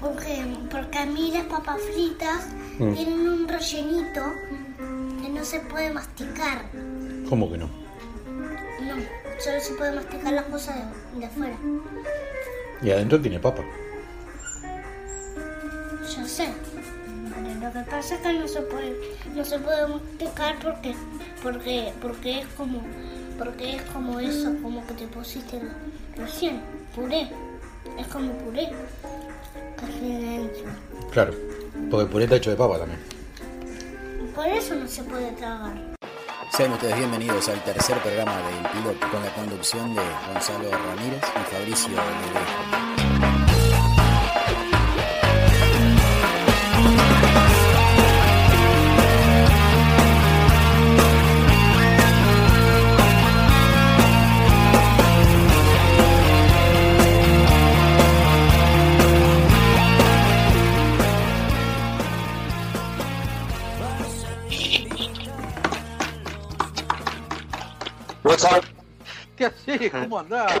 Porque, porque a mí las papas fritas Mm. tienen un rellenito que no se puede masticar. ¿Cómo que no? No, solo se puede masticar las cosas de, de afuera. Y adentro tiene papa. Yo sé. Pero lo que pasa es que no se puede, no se puede masticar porque, porque, porque es como, porque es como eso, como que te pusiste recién, puré. Es como puré. Dentro. Claro. Porque el puré está hecho de papa también. Por eso no se puede tragar. Sean ustedes bienvenidos al tercer programa del piloto con la conducción de Gonzalo Ramírez y Fabricio Ledejo. ¿Qué? ¿Cómo andás?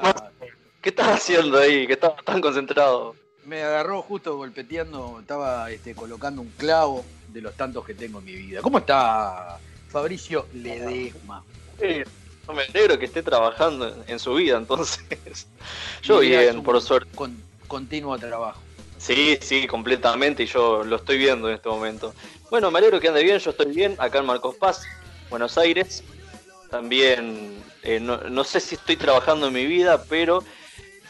¿Qué estás haciendo ahí? Que estás tan concentrado. Me agarró justo golpeteando, estaba este, colocando un clavo de los tantos que tengo en mi vida. ¿Cómo está Fabricio Ledesma? Sí, no me alegro que esté trabajando en, su vida, entonces. Yo bien, por suerte. con- continuo trabajo. Sí, sí, completamente, y yo lo estoy viendo en este momento. Bueno, me alegro que ande bien, yo estoy bien, acá en Marcos Paz, Buenos Aires. También, eh, no, no sé si estoy trabajando en mi vida, pero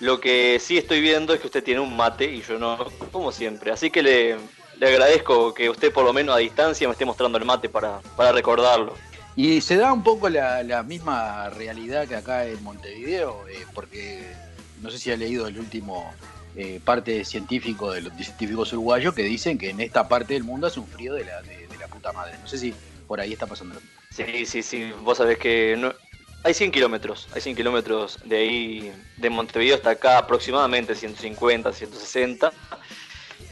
lo que sí estoy viendo es que usted tiene un mate y yo no, como siempre. Así que le, le agradezco que usted por lo menos a distancia me esté mostrando el mate para, para recordarlo. Y se da un poco la, la misma realidad que acá en Montevideo, eh, porque no sé si ha leído el último eh, parte científico de los científicos uruguayos que dicen que en esta parte del mundo hace un frío de la, de, de la puta madre. No sé si por ahí está pasando lo mismo. Sí, sí, sí. Vos sabés que no... hay 100 kilómetros. Hay 100 kilómetros de ahí, de Montevideo hasta acá, aproximadamente 150, 160.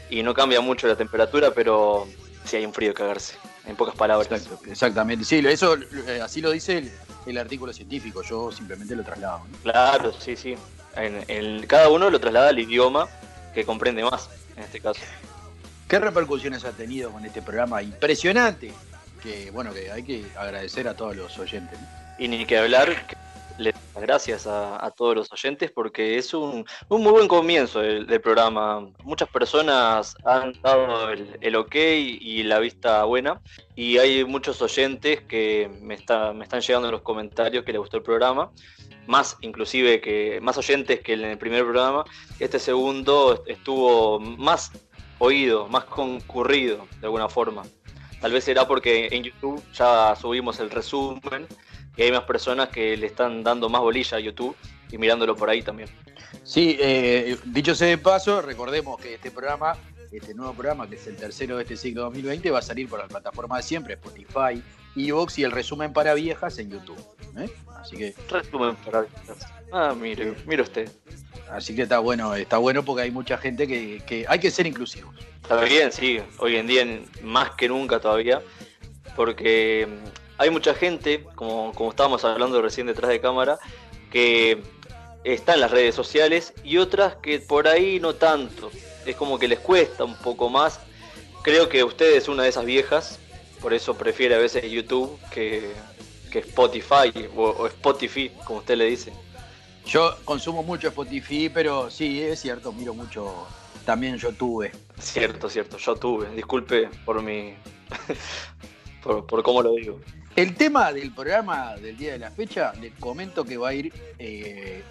Y no cambia mucho la temperatura, pero sí hay un frío que cagarse. En pocas palabras. Exacto, exactamente. Sí, eso eh, así lo dice el, el artículo científico. Yo simplemente lo traslado. ¿no? Claro, sí, sí. En, en- cada uno lo traslada al idioma que comprende más, en este caso. ¿Qué repercusiones ha tenido con este programa impresionante? Que bueno, que hay que agradecer a todos los oyentes. ¿no? Y ni que hablar, que le doy las gracias a, todos los oyentes porque es un, un muy buen comienzo del, del programa. Muchas personas han dado el, el ok y la vista buena y hay muchos oyentes que me, está, me están llegando en los comentarios que les gustó el programa. Más inclusive que más oyentes que en el primer programa. Este segundo estuvo más oído, más concurrido de alguna forma. Tal vez será porque en YouTube ya subimos el resumen y hay más personas que le están dando más bolilla a YouTube y mirándolo por ahí también. Sí, eh, dicho sea de paso, recordemos que este programa, este nuevo programa, que es el tercero de este ciclo 2020, va a salir por la plataforma de siempre, Spotify, Evox y el resumen para viejas en YouTube. ¿eh? Así que, Resumen para Ah, mire, mire usted. así que está bueno, está bueno porque hay mucha gente que, que hay que ser inclusivos. Está bien, sí, hoy en día más que nunca todavía, porque hay mucha gente, como, como estábamos hablando recién detrás de cámara, que está en las redes sociales y otras que por ahí no tanto. Es como que les cuesta un poco más. Creo que usted es una de esas viejas, por eso prefiere a veces YouTube que, que Spotify o, o Spotify, como usted le dice. Yo consumo mucho Spotify, pero sí, es cierto, miro mucho también YouTube. Cierto, cierto, yo tuve. Disculpe por mi. por, por cómo lo digo. El tema del programa del día de la fecha, les comento que va a ir eh,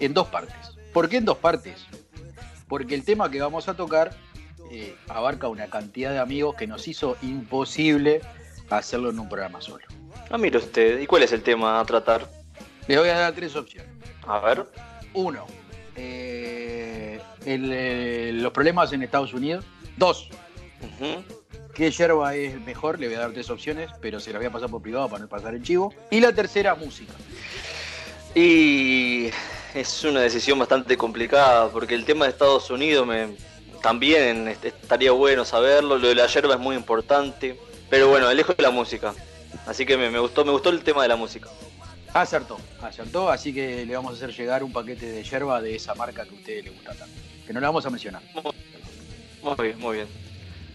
en dos partes. ¿Por qué en dos partes? Porque el tema que vamos a tocar eh, abarca una cantidad de amigos que nos hizo imposible hacerlo en un programa solo. Ah, mire usted, ¿y cuál es el tema a tratar? Les voy a dar tres opciones. A ver. Uno, eh, el, los problemas en Estados Unidos. Dos. ¿Qué yerba es mejor? Le voy a dar tres opciones, pero se las voy a pasar por privado para no pasar el chivo. Y la tercera, música. Y es una decisión bastante complicada, porque el tema de Estados Unidos me también est- estaría bueno saberlo. Lo de la yerba es muy importante. Pero bueno, elijo la música. Así que me, me gustó, me gustó el tema de la música. Acertó, acertó, así que le vamos a hacer llegar un paquete de yerba de esa marca que a usted le gusta tanto. Que no la vamos a mencionar. Muy bien, muy bien.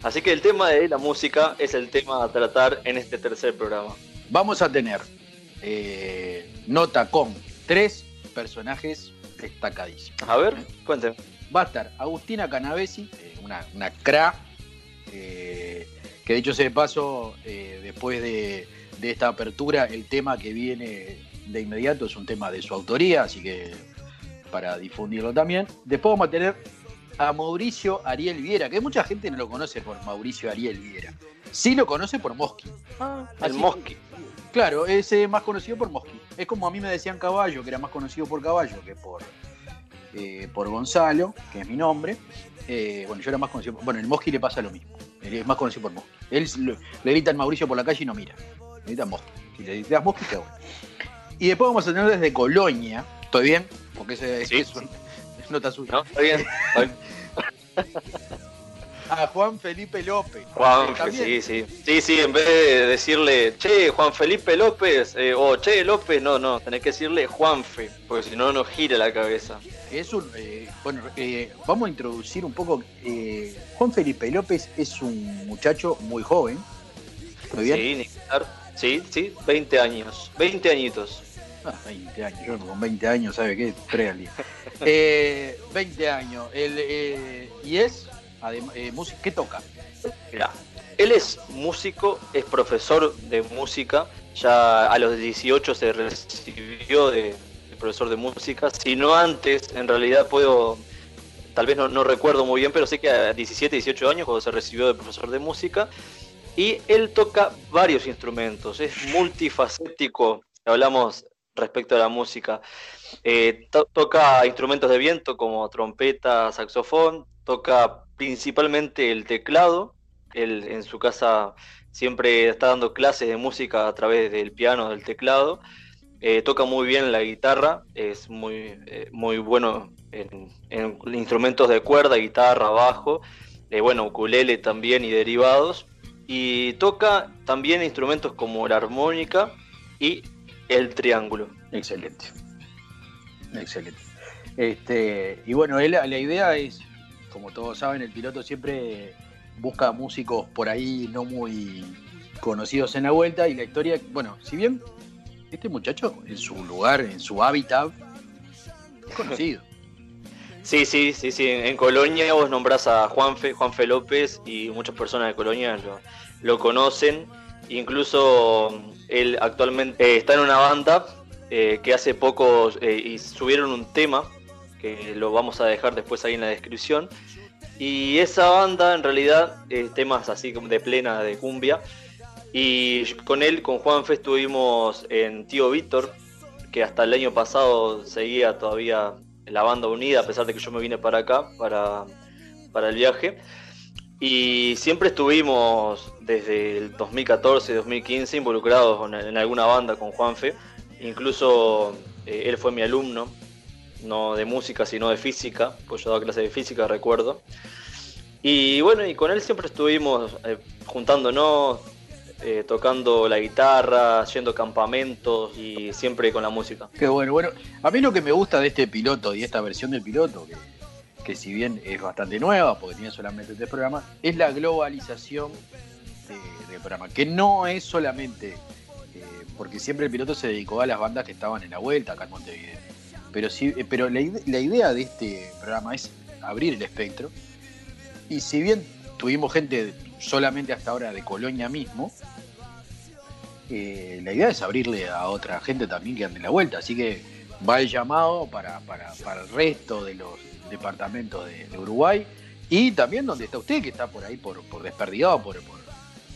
Así que el tema de la música es el tema a tratar en este tercer programa. Vamos a tener eh, nota con tres personajes destacadísimos. A ver, cuénteme. Va a estar Agustina Canavesi, eh, una, una cra, eh, que dicho sea de paso, eh, después de, de esta apertura, el tema que viene de inmediato es un tema de su autoría, así que para difundirlo también. Después vamos a tener a Mauricio Ariel Viera, que mucha gente no lo conoce por Mauricio Ariel Viera. Sí lo conoce por Mosqui. El Así- Mosqui. Claro, es eh, más conocido por Mosqui. Es como a mí me decían Caballo, que era más conocido por Caballo que por, eh, por Gonzalo, que es mi nombre. Eh, bueno, yo era más conocido por... Bueno, el Mosqui le pasa lo mismo. Él es más conocido por Mosqui. Él lo- le gritan Mauricio por la calle y no mira. Le gritan Mosqui. Si le gritas Mosqui, queda bueno. Y después vamos a tener desde Colonia. ¿Estoy bien? Porque ese es, Sí. es un- es nota suya. ¿No? ¿Está bien? A Juan Felipe López. Juan, sí, sí. Sí, sí, en vez de decirle, che, Juan Felipe López, eh, o che, López, no, no, tenés que decirle Juanfe, porque si no, nos gira la cabeza. Es un, eh, bueno, eh, vamos a introducir un poco. eh, Juan Felipe López es un muchacho muy joven. ¿Estoy bien? Sí, sí, sí, 20 años, 20 añitos. Ah, 20 años, yo con 20 años, ¿sabe qué? Tres al día. Eh, 20 años. Él, eh, y es, eh, ¿qué toca? Él es músico, es profesor de música, ya a los 18 se recibió de, de profesor de música, si no antes, en realidad puedo, tal vez no, no recuerdo muy bien, pero sé que a 17, 18 años cuando se recibió de profesor de música, y él toca varios instrumentos, es multifacético, hablamos respecto a la música. Eh, to- toca instrumentos de viento como trompeta, saxofón, toca principalmente el teclado. Él en su casa siempre está dando clases de música a través del piano, del teclado. Eh, toca muy bien la guitarra, es muy, eh, muy bueno en, en instrumentos de cuerda, guitarra, bajo, eh, bueno, ukulele también y derivados. Y toca también instrumentos como la armónica y el triángulo. Excelente. Excelente. Este, y bueno, él, la idea es, como todos saben, el piloto siempre busca músicos por ahí no muy conocidos en la vuelta y la historia, bueno, si bien este muchacho en su lugar, en su hábitat, es conocido. Sí, sí, sí, sí. En Colonia vos nombrás a Juanfe, Juanfe López y muchas personas de Colonia lo, lo conocen. Incluso él actualmente eh, está en una banda eh, que hace poco eh, subieron un tema que lo vamos a dejar después ahí en la descripción. Y esa banda en realidad es temas así como de plena de cumbia. Y con él, con Juanfe, estuvimos en Tío Víctor, que hasta el año pasado seguía todavía la banda unida, a pesar de que yo me vine para acá, para, para el viaje. Y siempre estuvimos desde el 2014-2015 involucrados en, en alguna banda con Juanfe. Incluso eh, él fue mi alumno, no de música, sino de física, pues yo daba clase de física, recuerdo. Y bueno, y con él siempre estuvimos eh, juntándonos, eh, tocando la guitarra, a campamentos y siempre con la música. Qué bueno, bueno. A mí lo que me gusta de este piloto y esta versión del piloto, que, si bien es bastante nueva, porque tiene solamente tres programas, es la globalización de- del programa, que no es solamente, porque siempre el piloto se dedicó a las bandas que estaban en la vuelta acá en Montevideo. Pero, sí, eh, pero la, ide- la idea de este programa es abrir el espectro. Y si bien tuvimos gente solamente hasta ahora de Colonia mismo, eh, la idea es abrirle a otra gente también que ande en la vuelta. Así que va el llamado para, para, para el resto de los departamentos de, Uruguay y también donde está usted, que está por ahí por, por desperdigado, por,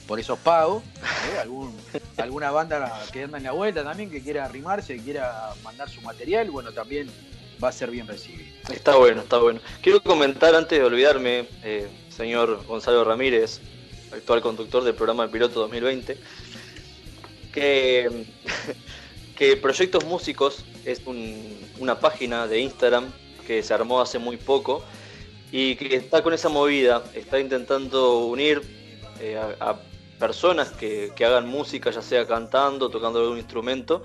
por esos pagos. ¿eh? Algún, alguna banda que anda en la vuelta también que quiera arrimarse, que quiera mandar su material, bueno, también va a ser bien recibido. Está bueno, está bueno. Quiero comentar antes de olvidarme, eh, señor Gonzalo Ramírez, actual conductor del programa El Piloto 2020, que, que Proyectos Músicos es un- una página de Instagram que se armó hace muy poco y que está con esa movida, está intentando unir eh, a, a personas que, que hagan música, ya sea cantando, tocando algún instrumento,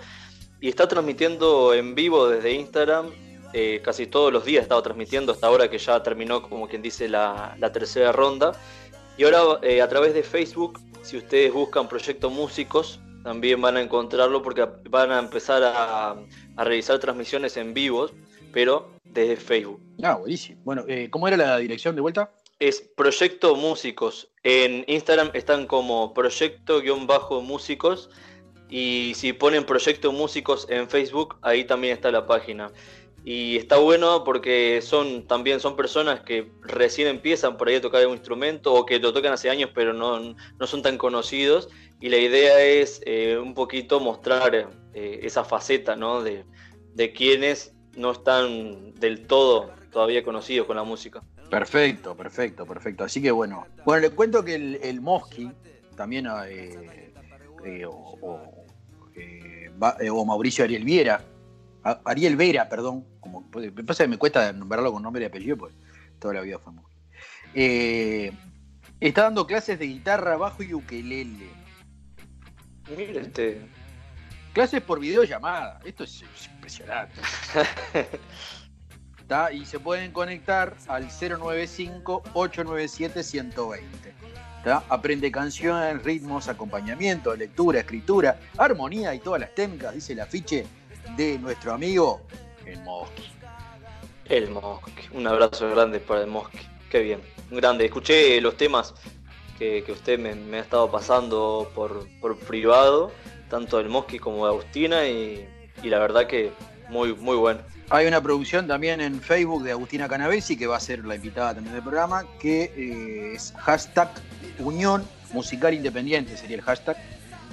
y está transmitiendo en vivo desde Instagram eh, casi todos los días he estado transmitiendo hasta ahora que ya terminó, como quien dice, la, la tercera ronda. Y ahora eh, a través de Facebook, si ustedes buscan Proyecto Músicos, también van a encontrarlo porque van a empezar a, a realizar transmisiones en vivos, pero desde Facebook. Ah, buenísimo. Bueno, eh, ¿cómo era la dirección de vuelta? Es Proyecto Músicos. En Instagram están como Proyecto-Músicos. Y si ponen Proyecto Músicos en Facebook, ahí también está la página. Y está bueno porque son también son personas que recién empiezan por ahí a tocar un instrumento o que lo tocan hace años pero no, no son tan conocidos. Y la idea es eh, un poquito mostrar eh, esa faceta ¿no? de, de quienes no están del todo todavía conocidos con la música. Perfecto, perfecto, perfecto. Así que bueno. Bueno, le cuento que el, el Mosqui también eh, eh, o, o, eh, va- o Mauricio Ariel Viera, a- Ariel Vera, perdón, como me pasa que me cuesta nombrarlo con nombre y apellido, pues toda la vida fue Mosqui. Está dando clases de guitarra, bajo y ukelele. Mira este. Clases por videollamada. Esto es, es impresionante. Y se pueden conectar al 095-897-120. ¿Está? Aprende canciones, ritmos, acompañamiento, lectura, escritura, armonía y todas las técnicas, dice el afiche de nuestro amigo el Mosqui. El Mosque. Un abrazo grande para el Mosque. Qué bien. Grande. Escuché los temas que, que usted me, me ha estado pasando por, por privado, tanto del Mosque como de Agustina, y, y la verdad que muy, muy bueno. Hay una producción también en Facebook de Agustina Canavesi, que va a ser la invitada también del programa, que eh, es hashtag Unión Musical Independiente, sería el hashtag.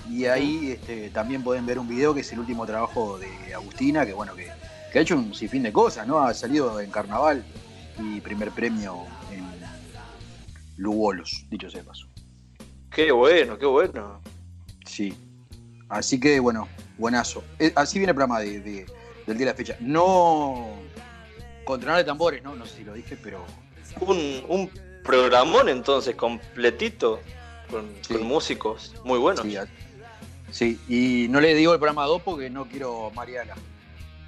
Y ahí este, también pueden ver un video que es el último trabajo de Agustina, que bueno, que, que ha hecho un sinfín de cosas, ¿no? Ha salido en carnaval y primer premio en Lugolos, dicho sea de paso. Qué bueno, qué bueno. Sí. Así que bueno, buenazo. Eh, así viene el programa de, de- del día de la fecha. No con tronar de tambores, ¿no? No sé si lo dije, pero Un, un programón entonces completito con, Sí. con músicos muy buenos. Sí, a- sí, y no le digo el programa 2 porque no quiero marearla.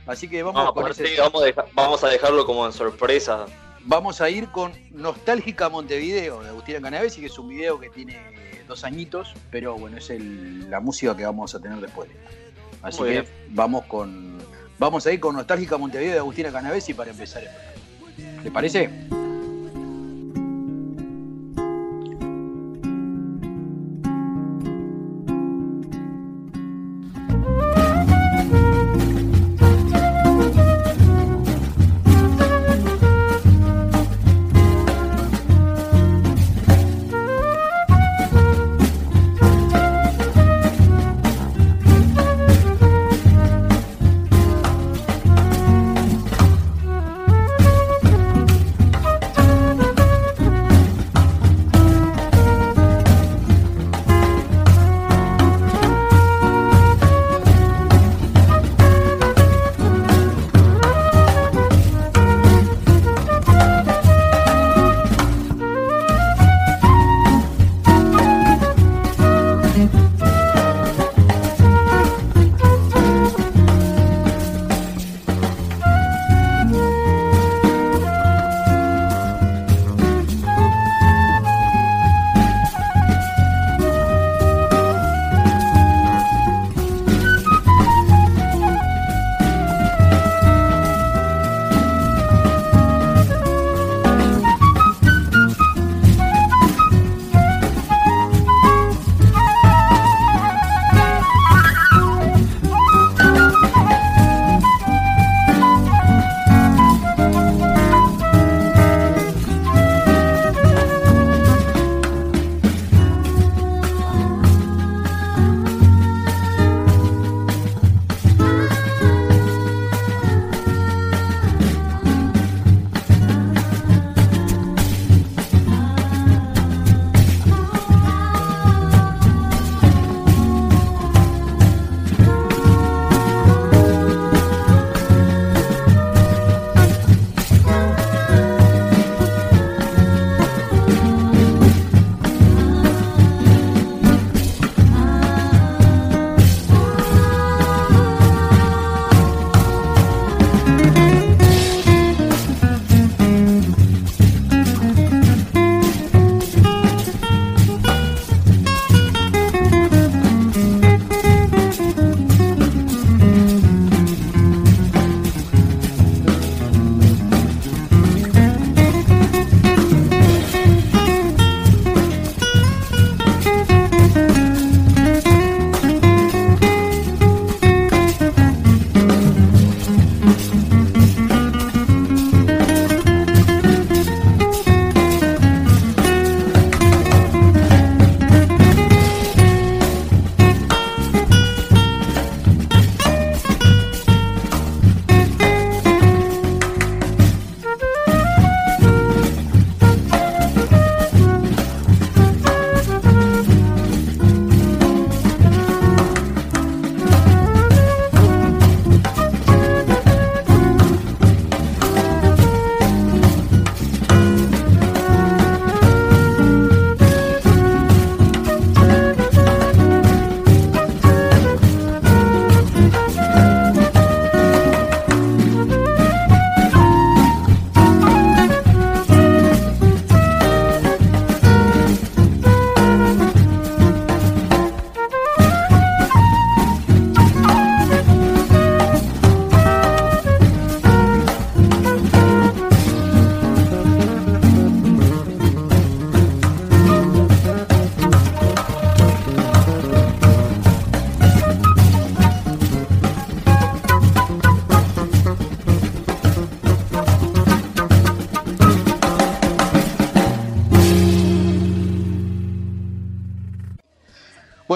Así que vamos, No, con aparte, ese- vamos, a vamos a dejarlo como en sorpresa. vamos a ir con Nostálgica Montevideo de Agustina Canavesi, que es un video que tiene dos añitos, pero bueno, es el- la música que vamos a tener después. Así Muy que bien. vamos con vamos a ir con Nostálgica Montevideo de Agustina Canavesi para empezar el programa. ¿Le parece?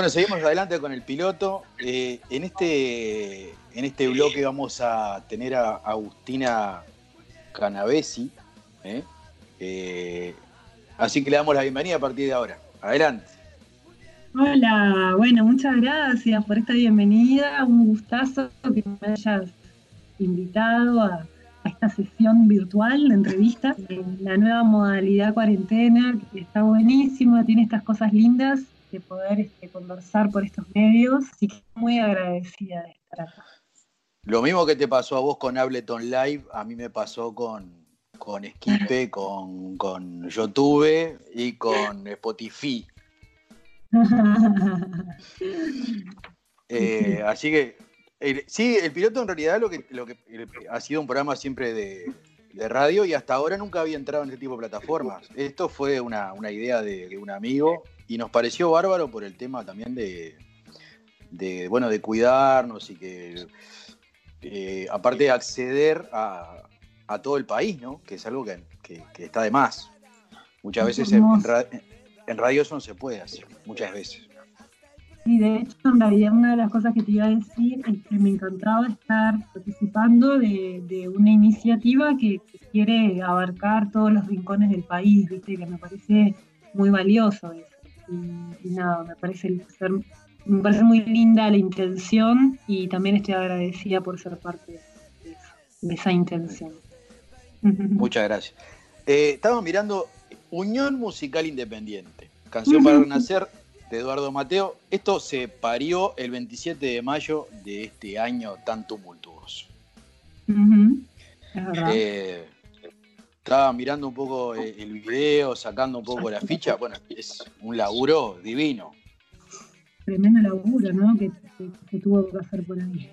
Bueno, seguimos adelante con el piloto. Eh, en, este, en este bloque vamos a tener a Agustina Canavesi. ¿eh? Eh, así que le damos la bienvenida a partir de ahora. Adelante. Hola, bueno, muchas gracias por esta bienvenida. Un gustazo que me hayas invitado a, esta sesión virtual de entrevistas. La nueva modalidad cuarentena, que está buenísimo, tiene estas cosas lindas de poder este, conversar por estos medios. Así que muy agradecida de estar acá. Lo mismo que te pasó a vos con Ableton Live, a mí me pasó con, con Esquipe, con, con YouTube y con Spotify. Eh, así que, sí, el piloto en realidad lo que, lo que ha sido un programa siempre de, radio y hasta ahora nunca había entrado en este tipo de plataformas. Esto fue una, idea de, un amigo y nos pareció bárbaro por el tema también de, de bueno, de cuidarnos y que, eh, aparte de acceder a, a, todo el país, ¿no? Que es algo que, está de más. Muchas veces en, en radio eso no se puede hacer, muchas veces. Sí, de hecho, en realidad una de las cosas que te iba a decir es que me encantaba estar participando de, una iniciativa que, quiere abarcar todos los rincones del país, ¿viste? que me parece muy valioso eso. Y, nada, me parece, me parece muy linda la intención y también estoy agradecida por ser parte de, esa intención. Muchas gracias. Eh, estamos mirando Unión Musical Independiente, canción para renacer de Eduardo Mateo. Esto se parió el 27 de mayo de este año tan tumultuoso. Eh, estaba mirando un poco eh, el video, sacando un poco la ficha. Bueno, es un laburo divino. Tremendo laburo, ¿no? Que, tuvo que hacer por ahí.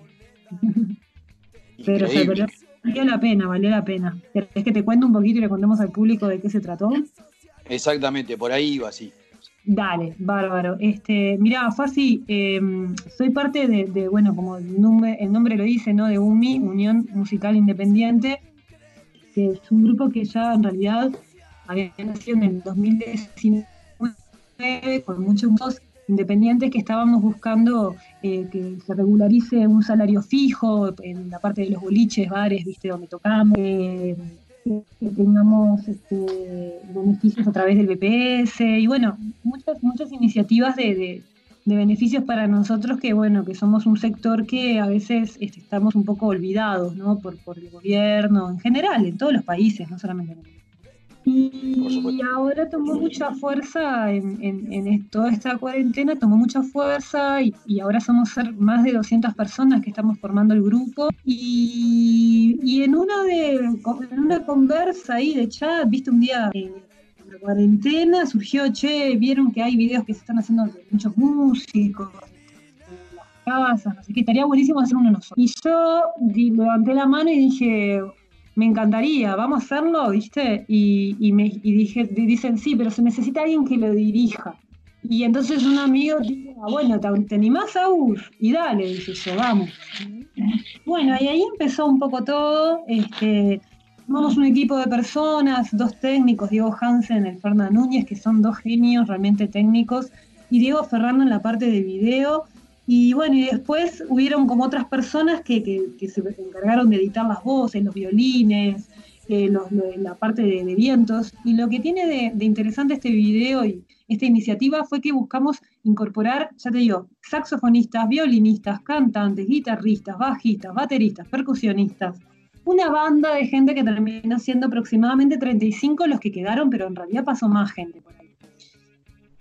Pero se valió la pena, valió la pena. ¿Es que te cuento un poquito y le contemos al público de qué se trató? Exactamente, por ahí iba, sí. Dale, bárbaro. Este, mira, fue así, em, soy parte de, bueno, como el nombre, el nombre lo dice, ¿no? De UMI, Unión Musical Independiente, es un grupo que ya en realidad había nacido en el 2019 con muchos independientes que estábamos buscando eh, que se regularice un salario fijo en la parte de los boliches, bares, viste, donde tocamos. Eh, que tengamos este, beneficios a través del BPS y bueno, muchas, muchas iniciativas de, beneficios para nosotros que bueno, que somos un sector que a veces este, estamos un poco olvidados, ¿no? Por, por el gobierno, en general, en todos los países, no solamente en el y ahora tomó mucha fuerza en, toda esta cuarentena, tomó mucha fuerza y, ahora somos más de 200 personas que estamos formando el grupo. Y, en, una de, una conversa ahí de chat, viste un día en la cuarentena, surgió, che, vieron que hay videos que se están haciendo de muchos músicos, en las casas, así que estaría buenísimo hacer uno nosotros. Y yo levanté la mano y dije, me encantaría, vamos a hacerlo, ¿viste? Y, dije, dicen, sí, pero se necesita alguien que lo dirija. Y entonces un amigo dice, ah, bueno, ¿te, animás a US? Y dale, dice yo, vamos. Bueno, y ahí empezó un poco todo. Este, Somos un equipo de personas, dos técnicos, Diego Hansen y Fernando Núñez, que son dos genios realmente técnicos, y Diego Ferrando en la parte de video, y bueno, y después hubieron como otras personas que, que, se encargaron de editar las voces, los violines, eh, la parte de, vientos. Y lo que tiene de, interesante este video y esta iniciativa fue que buscamos incorporar, ya te digo, saxofonistas, violinistas, cantantes, guitarristas, bajistas, bateristas, percusionistas. Una banda de gente que terminó siendo aproximadamente 35 los que quedaron, pero en realidad pasó más gente por ahí.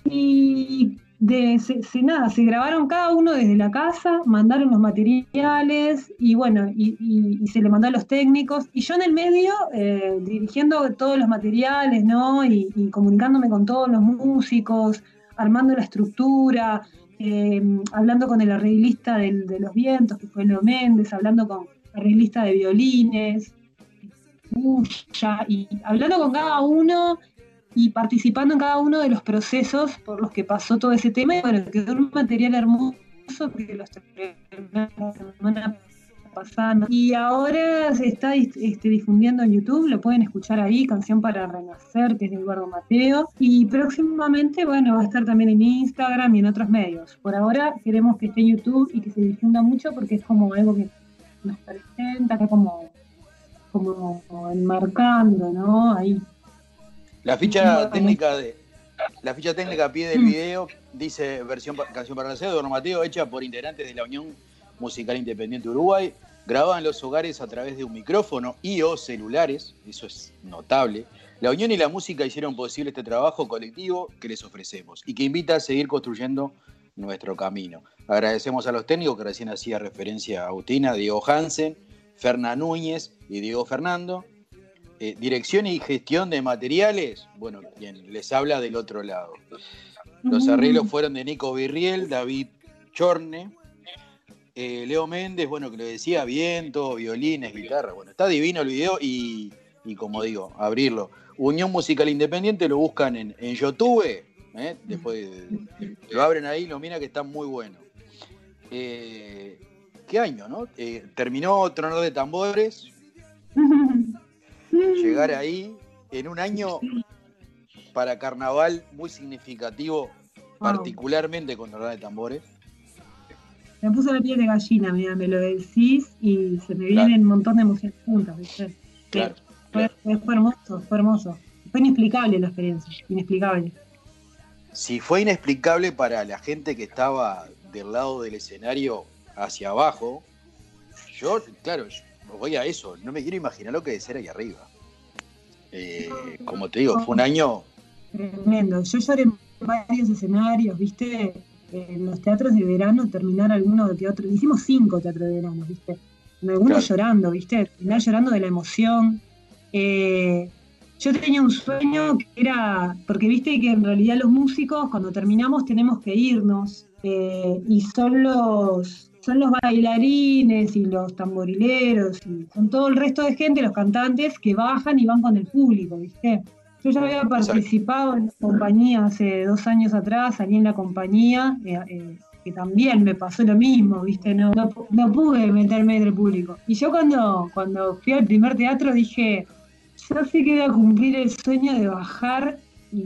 Y de se, nada, se grabaron cada uno desde la casa, mandaron los materiales y bueno, y, se le mandó a los técnicos y yo en el medio eh, dirigiendo todos los materiales, ¿no? Y, comunicándome con todos los músicos, armando la estructura, eh, hablando con el arreglista de los vientos, que fue Leo Méndez, hablando con arreglista de violines, y hablando con cada uno y participando en cada uno de los procesos por los que pasó todo ese tema. Bueno, quedó un material hermoso que los semana pasando. Y ahora se está este, difundiendo en YouTube, lo pueden escuchar ahí, Canción para Renacer, que es de Eduardo Mateo. Y próximamente, bueno, va a estar también en Instagram y en otros medios. Por ahora queremos que esté en YouTube y que se difunda mucho porque es como algo que nos presenta, acá como, como, enmarcando, ¿no? Ahí. La ficha técnica de, la ficha técnica a pie del video dice versión canción para nacer de Mateo, hecha por integrantes de la Unión Musical Independiente Uruguay, grabada en los hogares a través de un micrófono y o celulares, eso es notable. La Unión y la música hicieron posible este trabajo colectivo que les ofrecemos y que invita a seguir construyendo nuestro camino. Agradecemos a los técnicos que recién hacía referencia a Agustina, Diego Hansen, Ferna Núñez y Diego Fernando, eh, dirección y gestión de materiales, bueno, quien les habla del otro lado. Los arreglos fueron de Nico Virriel, David Chorne, eh, Leo Méndez, bueno, que lo decía, viento, violines, guitarra. Bueno, está divino el video y, como digo, abrirlo. Unión Musical Independiente lo buscan en, YouTube, ¿eh? después lo abren ahí, lo miran que está muy bueno. ¿Qué año, no? terminó Trono de Tambores, llegar ahí en un año para carnaval muy significativo, particularmente con Tornado de Tambores. Me puso la piel de gallina, mira, me lo decís y se me vienen un montón de emociones juntas, ¿viste? Claro, fue, hermoso, fue hermoso. Fue inexplicable la experiencia, inexplicable. Si fue inexplicable para la gente que estaba del lado del escenario hacia abajo, yo, claro, voy a eso, no me quiero imaginar lo que es ser ahí arriba. Eh, como te digo, fue un año... Tremendo, yo lloré en varios escenarios, viste, en los teatros de verano, terminar algunos de otros, hicimos cinco teatros de verano, viste, algunos llorando, viste, terminar llorando de la emoción. Eh, yo tenía un sueño que era, porque viste que en realidad los músicos cuando terminamos tenemos que irnos eh, y son los, son los bailarines y los tamborileros y son todo el resto de gente, los cantantes, que bajan y van con el público, ¿viste? Yo ya había participado en la compañía hace dos años atrás, salí en la compañía, eh, eh, que también me pasó lo mismo, ¿viste? No, no, pude meterme en el público. Y yo cuando, cuando fui al primer teatro dije, yo sé que voy a cumplir el sueño de bajar y,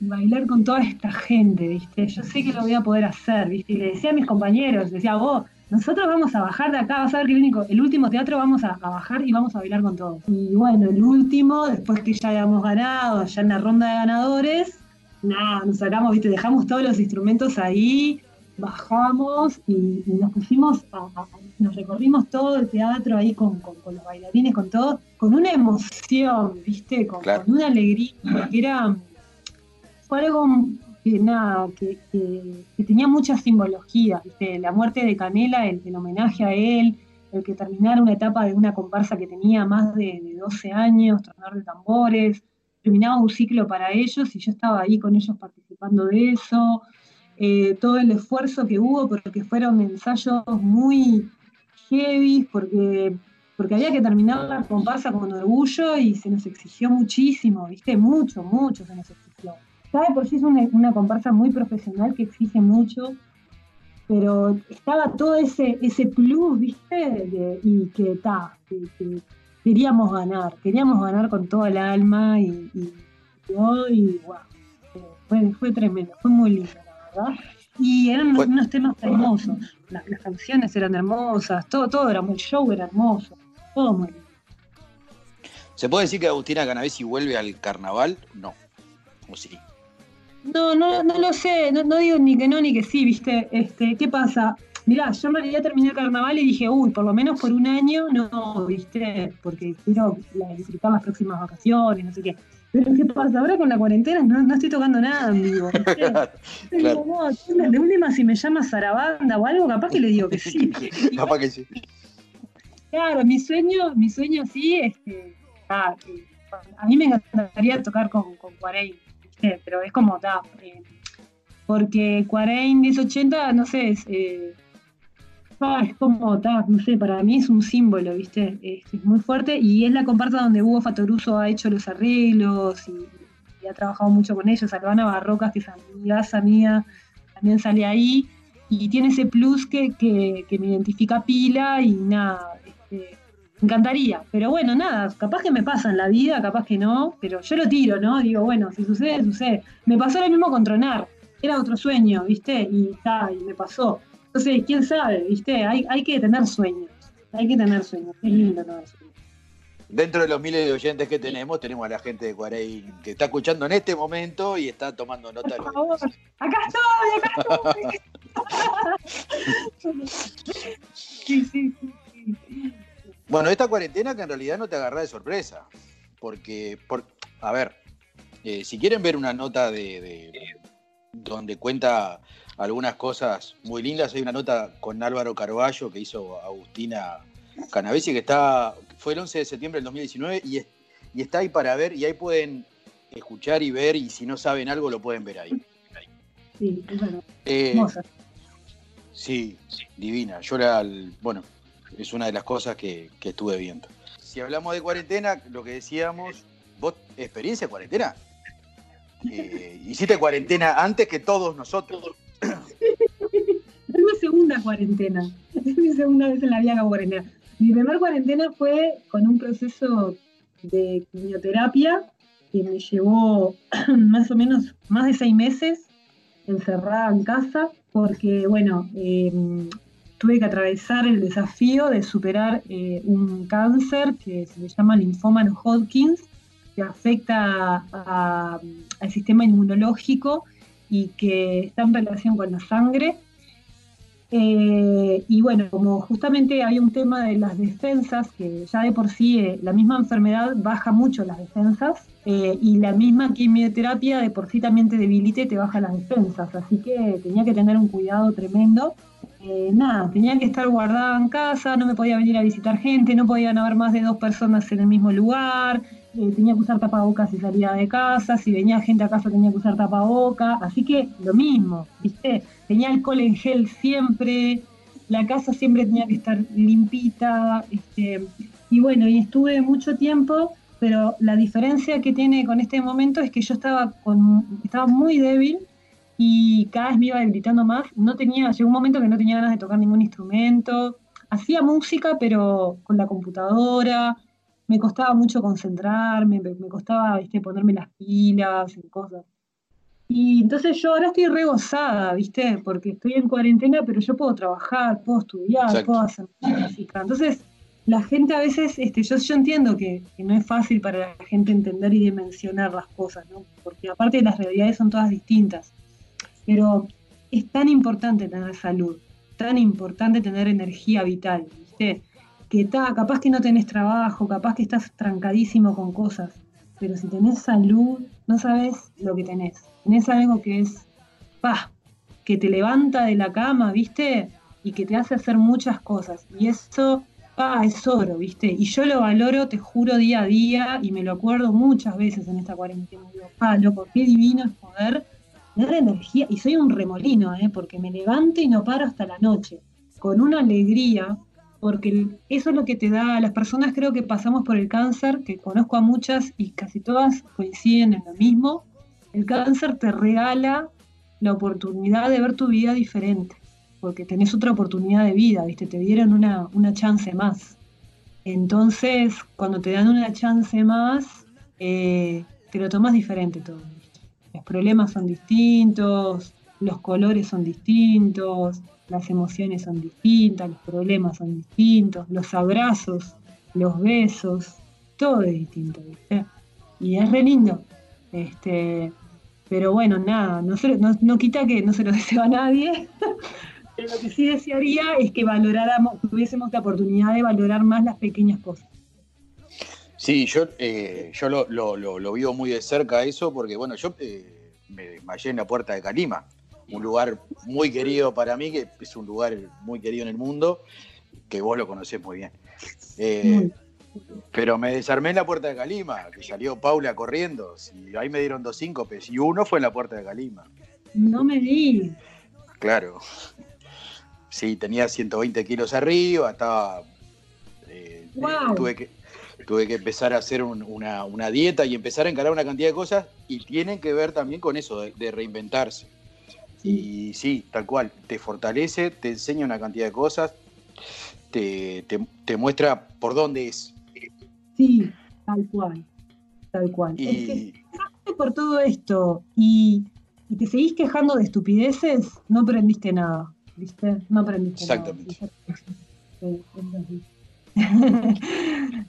bailar con toda esta gente, ¿viste? Yo sé que lo voy a poder hacer, ¿viste? Y le decía a mis compañeros, decía, vos, nosotros vamos a bajar de acá, vas a ver que el, único, el último teatro vamos a, bajar y vamos a bailar con todos. Y bueno, el último, después que ya habíamos ganado, ya en la ronda de ganadores, nada, nos sacamos, ¿viste? Dejamos todos los instrumentos ahí, bajamos y, nos pusimos, a, nos recorrimos todo el teatro ahí con, los bailarines, con todo, con una emoción, ¿viste? Con, con una alegría, que era fue algo que nada, que, tenía mucha simbología, la muerte de Canela, el, homenaje a él, el que terminara una etapa de una comparsa que tenía más de, 12 años, tornar de tambores, terminaba un ciclo para ellos y yo estaba ahí con ellos participando de eso, eh, todo el esfuerzo que hubo, porque fueron ensayos muy heavy, porque, porque había que terminar la comparsa con orgullo y se nos exigió muchísimo, ¿viste? Mucho, mucho se nos exigió. Sabe por sí es una, comparsa muy profesional que exige mucho, pero estaba todo ese, ese plus, ¿viste? y que está, queríamos ganar, queríamos ganar con toda el alma y, y, fue, fue tremendo, fue muy lindo, la verdad. Y eran unos, temas hermosos, las, canciones eran hermosas, todo, todo era muy show, era hermoso, todo muy lindo. ¿Se puede decir que Agustina Canavesi vuelve al carnaval? No. ¿O sí? No, no, no lo sé, no, digo ni que no ni que sí, ¿viste? Este, ¿Qué pasa? Mirá, yo en realidad terminé el carnaval y dije, uy, por lo menos por un año no, ¿viste? Porque quiero disfrutar las próximas vacaciones, no sé qué. Pero ¿qué pasa? Ahora con la cuarentena no, no estoy tocando nada en vivo. de última, si me llama Sarabanda o algo, capaz que le digo que sí. capaz que sí. Claro, mi sueño, mi sueño sí, este, ah, a mí me encantaría tocar con, con pero es como, da, eh, porque 40, 1080, no sé, es, eh, es como, da, no sé, para mí es un símbolo, ¿viste? Es, muy fuerte y es la comparsa donde Hugo Fatoruso ha hecho los arreglos y, ha trabajado mucho con ellos. Albana Barrocas, que es amiga mía, también sale ahí y tiene ese plus que, que, me identifica pila y nada, Este, encantaría, pero bueno, nada, capaz que me pasa en la vida, capaz que no, pero yo lo tiro, ¿no? Digo, bueno, si sucede, sucede. Me pasó lo mismo con Tronar, era otro sueño, ¿viste? Y está, y me pasó. Entonces, quién sabe, ¿viste? Hay, hay que tener sueños, hay que tener sueños, es lindo tener sueños. Dentro de los miles de oyentes que tenemos, tenemos a la gente de Cuarey que está escuchando en este momento y está tomando nota. Por favor, acá estoy, acá estoy. sí, sí, sí. Bueno, esta cuarentena que en realidad no te agarra de sorpresa, porque, por, a ver, eh, si quieren ver una nota de, de, donde cuenta algunas cosas muy lindas, hay una nota con Álvaro Carballo que hizo Agustina Canavesi, que está, fue el 11 de septiembre del 2019 y, y está ahí para ver y ahí pueden escuchar y ver y si no saben algo lo pueden ver ahí. Sí, es. Eh, sí, divina. Yo la, bueno, es una de las cosas que, que, estuve viendo. Si hablamos de cuarentena, lo que decíamos, ¿vos experiencia de cuarentena? Eh, hiciste cuarentena antes que todos nosotros. Segunda cuarentena. Es mi segunda vez en la vida hago cuarentena. Mi primer cuarentena fue con un proceso de quimioterapia que me llevó más o menos más de seis meses encerrada en casa porque, bueno, eh, tuve que atravesar el desafío de superar eh, un cáncer que se llama linfoma no Hodgkins, que afecta al sistema inmunológico y que está en relación con la sangre. Eh, y bueno, como justamente hay un tema de las defensas, que ya de por sí eh, la misma enfermedad baja mucho las defensas, eh, y la misma quimioterapia de por sí también te debilita y te baja las defensas, así que tenía que tener un cuidado tremendo. Eh, nada, tenía que estar guardada en casa, no me podía venir a visitar gente, no podían haber más de dos personas en el mismo lugar, tenía que usar tapabocas si salía de casa, si venía gente a casa tenía que usar tapabocas, así que lo mismo, ¿viste? Tenía alcohol en gel siempre, la casa siempre tenía que estar limpita, este, y bueno, y estuve mucho tiempo, pero la diferencia que tiene con este momento es que yo estaba, con, estaba muy débil y cada vez me iba debilitando más. No tenía, llegó un momento que no tenía ganas de tocar ningún instrumento. Hacía música, pero con la computadora. Me costaba mucho concentrarme, me, costaba ¿viste? ponerme las pilas y cosas. Y entonces yo ahora estoy regozada, ¿viste? Porque estoy en cuarentena, pero yo puedo trabajar, puedo estudiar, Exacto. puedo hacer música. Entonces, la gente a veces, este, yo, yo entiendo que, que, no es fácil para la gente entender y dimensionar las cosas, ¿no? Porque aparte las realidades son todas distintas. Pero es tan importante tener salud, tan importante tener energía vital, ¿viste? Que está, capaz que no tenés trabajo, capaz que estás trancadísimo con cosas, pero si tenés salud, no sabes lo que tenés. Tenés algo que es, pa, que te levanta de la cama, ¿viste? Y que te hace hacer muchas cosas. Y eso, pa, es oro, ¿viste? Y yo lo valoro, te juro, día a día, y me lo acuerdo muchas veces en esta cuarentena. Digo, pa, loco, qué divino es poder tener energía, y soy un remolino, ¿eh? porque me levanto y no paro hasta la noche, con una alegría, porque eso es lo que te da las personas, creo que pasamos por el cáncer, que conozco a muchas y casi todas coinciden en lo mismo, el cáncer te regala la oportunidad de ver tu vida diferente, porque tenés otra oportunidad de vida, ¿viste? Te dieron una, una chance más. Entonces, cuando te dan una chance más, eh, te lo tomas diferente todo. Los problemas son distintos, los colores son distintos, las emociones son distintas, los problemas son distintos, los abrazos, los besos, todo es distinto, ¿viste? Y es re lindo. Este, pero bueno, nada, no, se, no, no quita que no se lo deseo a nadie. pero lo que sí desearía es que valoráramos, tuviésemos la oportunidad de valorar más las pequeñas cosas. Sí, yo, eh, yo lo, lo, lo, lo, vivo muy de cerca eso, porque bueno, yo eh, me desmayé en la puerta de Calima, un lugar muy querido para mí, que es un lugar muy querido en el mundo, que vos lo conocés muy bien. Eh, pero me desarmé en la puerta de Calima, que salió Paula corriendo, y ahí me dieron dos síncopes, y uno fue en la puerta de Calima. No me di. Claro. Sí, tenía 120 kilos arriba, estaba... wow. tuve que tuve que empezar a hacer un, una, una, dieta y empezar a encarar una cantidad de cosas y tienen que ver también con eso, de, de, reinventarse. Y sí, tal cual, te fortalece, te enseña una cantidad de cosas. te, te- te muestra por dónde es. Sí, tal cual. Tal cual. Es que Y pasaste por todo esto y, y te seguís quejando de estupideces, no aprendiste nada. ¿Viste? No aprendiste Exactamente. nada. Es.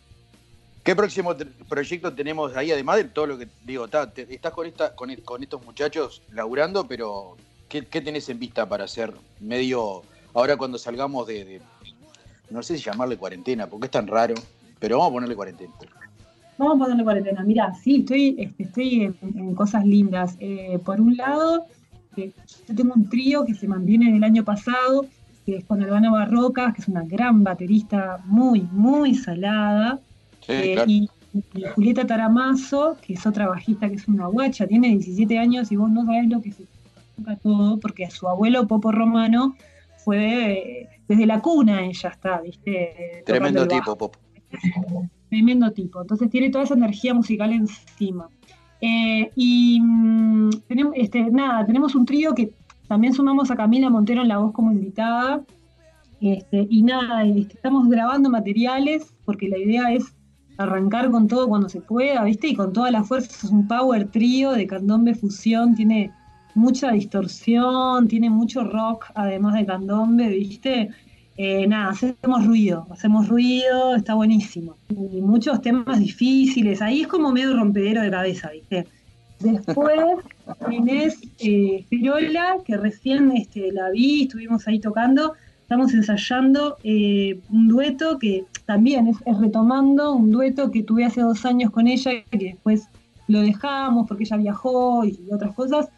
¿Qué próximo proyecto tenemos ahí? Además de todo lo que digo, ta, te- estás con, esta, con, con estos muchachos laburando, pero ¿qué, qué tenés en vista para hacer medio, ahora cuando salgamos de, de- no sé si llamarle cuarentena, porque es tan raro, pero vamos a ponerle cuarentena. Vamos a ponerle cuarentena. Mira, sí, estoy, este, estoy en, en cosas lindas. Eh, por un lado, eh, yo tengo un trío que se mantiene del año pasado, que es con Albana Barrocas, que es una gran baterista muy, muy salada. Sí, Eh, claro. y, y Julieta Taramazo, que es otra bajista que es una guacha, tiene 17 años y vos no sabés lo que se toca todo, porque su abuelo Popo Romano fue desde la cuna ella está, ¿viste? Tremendo tipo, Pop. Tremendo tipo. Entonces tiene toda esa energía musical encima. Eh, y mm, tenemos, este, nada, tenemos un trío que también sumamos a Camila Montero en la voz como invitada. Este, y nada, este, estamos grabando materiales porque la idea es arrancar con todo cuando se pueda, ¿viste? Y con toda la fuerza. Es un power trío de candombe fusión, tiene mucha distorsión, tiene mucho rock, además de candombe, ¿viste? Eh, nada, hacemos ruido, hacemos ruido, está buenísimo. Y muchos temas difíciles, ahí es como medio rompedero de cabeza, ¿viste? Después tenés eh, Ferola, que recién este, la vi, estuvimos ahí tocando, estamos ensayando eh, un dueto que también es, es retomando un dueto que tuve hace dos años con ella, que después lo dejamos porque ella viajó y otras cosas,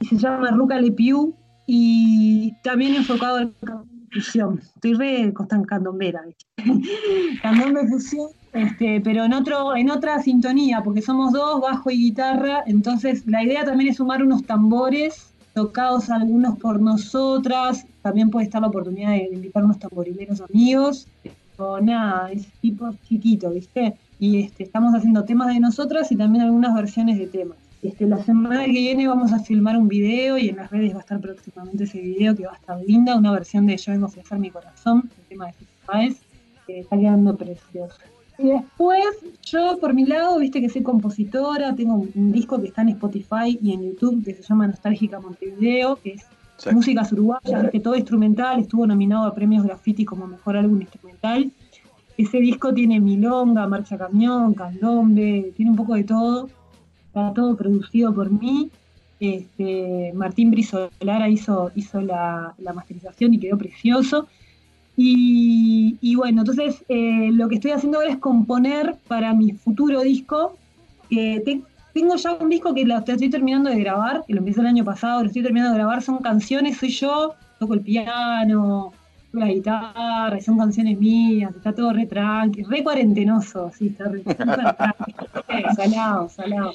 y se llama Ruca Le Piu, y también enfocado en fusión. Estoy re costan candombera, candombe fusión, este, pero en otro, en otra sintonía, porque somos dos, bajo y guitarra, entonces la idea también es sumar unos tambores tocados algunos por nosotras, también puede estar la oportunidad de invitar unos tamborileros amigos, o nada, es tipo chiquito, ¿viste? Y este, estamos haciendo temas de nosotras y también algunas versiones de temas. Este, la semana que viene vamos a filmar un video y en las redes va a estar próximamente ese video que va a estar linda, una versión de Yo vengo a ofrecer mi corazón, el tema de Páez, que está quedando precioso. Y después, yo por mi lado, viste que soy compositora, tengo un, un disco que está en Spotify y en YouTube que se llama Nostálgica Montevideo, que es Exacto. músicas uruguayas, que todo instrumental, estuvo nominado a premios Graffiti como mejor álbum instrumental. Ese disco tiene milonga, marcha camión, candombe, tiene un poco de todo. Está todo producido por mí. Este, Martín Brizolara hizo, hizo la, masterización y quedó precioso. Y, bueno, entonces eh, lo que estoy haciendo ahora es componer para mi futuro disco. tengo ya un disco que lo estoy terminando de grabar, que lo empecé el año pasado, lo estoy terminando de grabar, son canciones, soy yo, toco el piano, la guitarra, son canciones mías, está todo re tranqui, re cuarentenoso, sí, está re, tranqui, eh, salado, salado.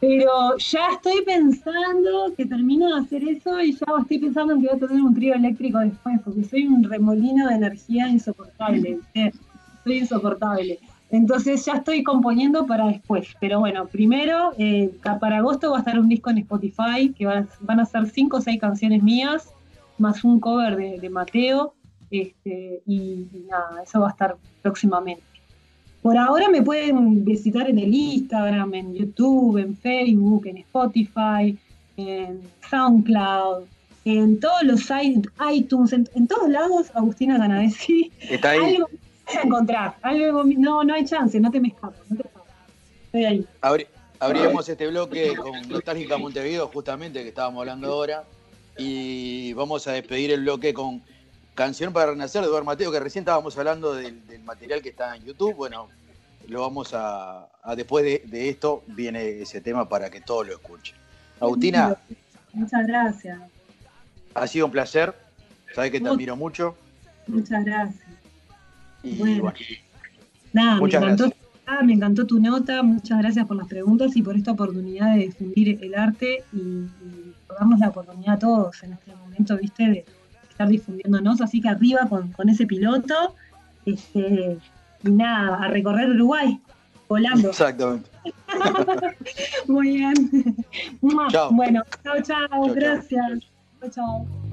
Pero ya estoy pensando que termino de hacer eso y ya estoy pensando en que voy a tener un trío eléctrico después, porque soy un remolino de energía insoportable, ¿viste? Soy insoportable. Entonces ya estoy componiendo para después. Pero bueno, primero, eh, para agosto va a estar un disco en Spotify, que van, van a ser cinco o seis canciones mías, más un cover de, de Mateo, este, y, y nada, eso va a estar próximamente. Por ahora me pueden visitar en el Instagram, en YouTube, en Facebook, en Spotify, en SoundCloud, en todos los iTunes, en, en todos lados, Agustina Canavesi. Está ahí. Algo vas a encontrar, algo, no, no hay chance, no te me escapas, no te escapas. Estoy ahí. Abri- abriremos este bloque con Nostálgica Montevideo, justamente que estábamos hablando ahora. Y vamos a despedir el bloque con Canción para Renacer de Eduardo Mateo, que recién estábamos hablando del, del material que está en YouTube. Bueno, lo vamos a. a- después de, de esto viene ese tema para que todos lo escuchen. Agustina, Muchas gracias, ha sido un placer. Sabes que te admiro mucho. muchas gracias. Y Bueno. bueno, Nada, me Muchas encantó, gracias. Ah, me encantó tu nota, muchas gracias por las preguntas y por esta oportunidad de difundir el arte y, y darnos la oportunidad a todos en este momento, viste, de estar difundiéndonos. Así que arriba con, con ese piloto, este, y nada, a recorrer Uruguay, volando. exactamente. Muy bien. Chao. Bueno, chao, chao, chao. gracias. Chao, chao.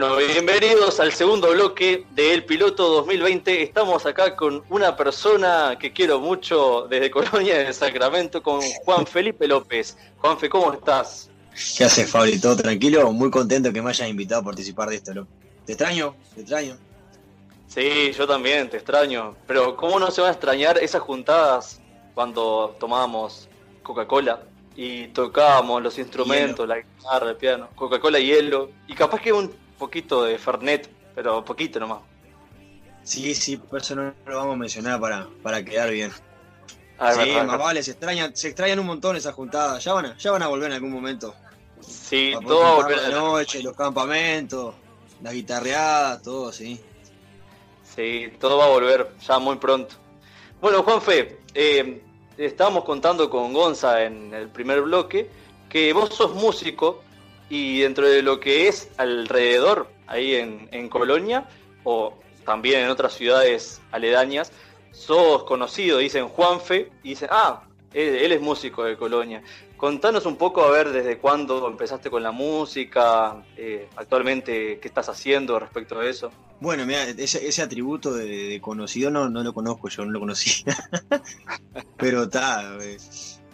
Bueno, bienvenidos al segundo bloque del Piloto 2020. Estamos acá con una persona que quiero mucho desde Colonia de Sacramento, con Juan Felipe López. Juanfe, ¿cómo estás? ¿Qué haces, Fabri? ¿Todo tranquilo? Muy contento que me hayas invitado a participar de esto, loco. Te extraño, te extraño. Sí, yo también, te extraño. Pero ¿cómo no se van a extrañar esas juntadas cuando tomábamos Coca-Cola y tocábamos los instrumentos, la guitarra, el piano, Coca-Cola y hielo, y capaz que un poquito de Fernet, pero poquito nomás. Sí, sí, por eso no lo vamos a mencionar para, para quedar bien. Ah, sí, verdad, más vale, se extrañan, se extrañan un montón esas juntadas. Ya van a, ya van a volver en algún momento. Sí, todo volver la noche, los campamentos, la guitarreada, todo, sí. Sí, todo va a volver ya muy pronto. Bueno, Juanfe, eh, estábamos contando con Gonza en el primer bloque que vos sos músico y dentro de lo que es alrededor, ahí en, en Colonia, o también en otras ciudades aledañas, sos conocido, dicen Juanfe, y dicen, ah, él, es músico de Colonia. Contanos un poco a ver desde cuándo empezaste con la música, eh, actualmente qué estás haciendo respecto a eso. Bueno, mira, ese, atributo de, de conocido no, no lo conozco, yo no lo conocía. Pero está,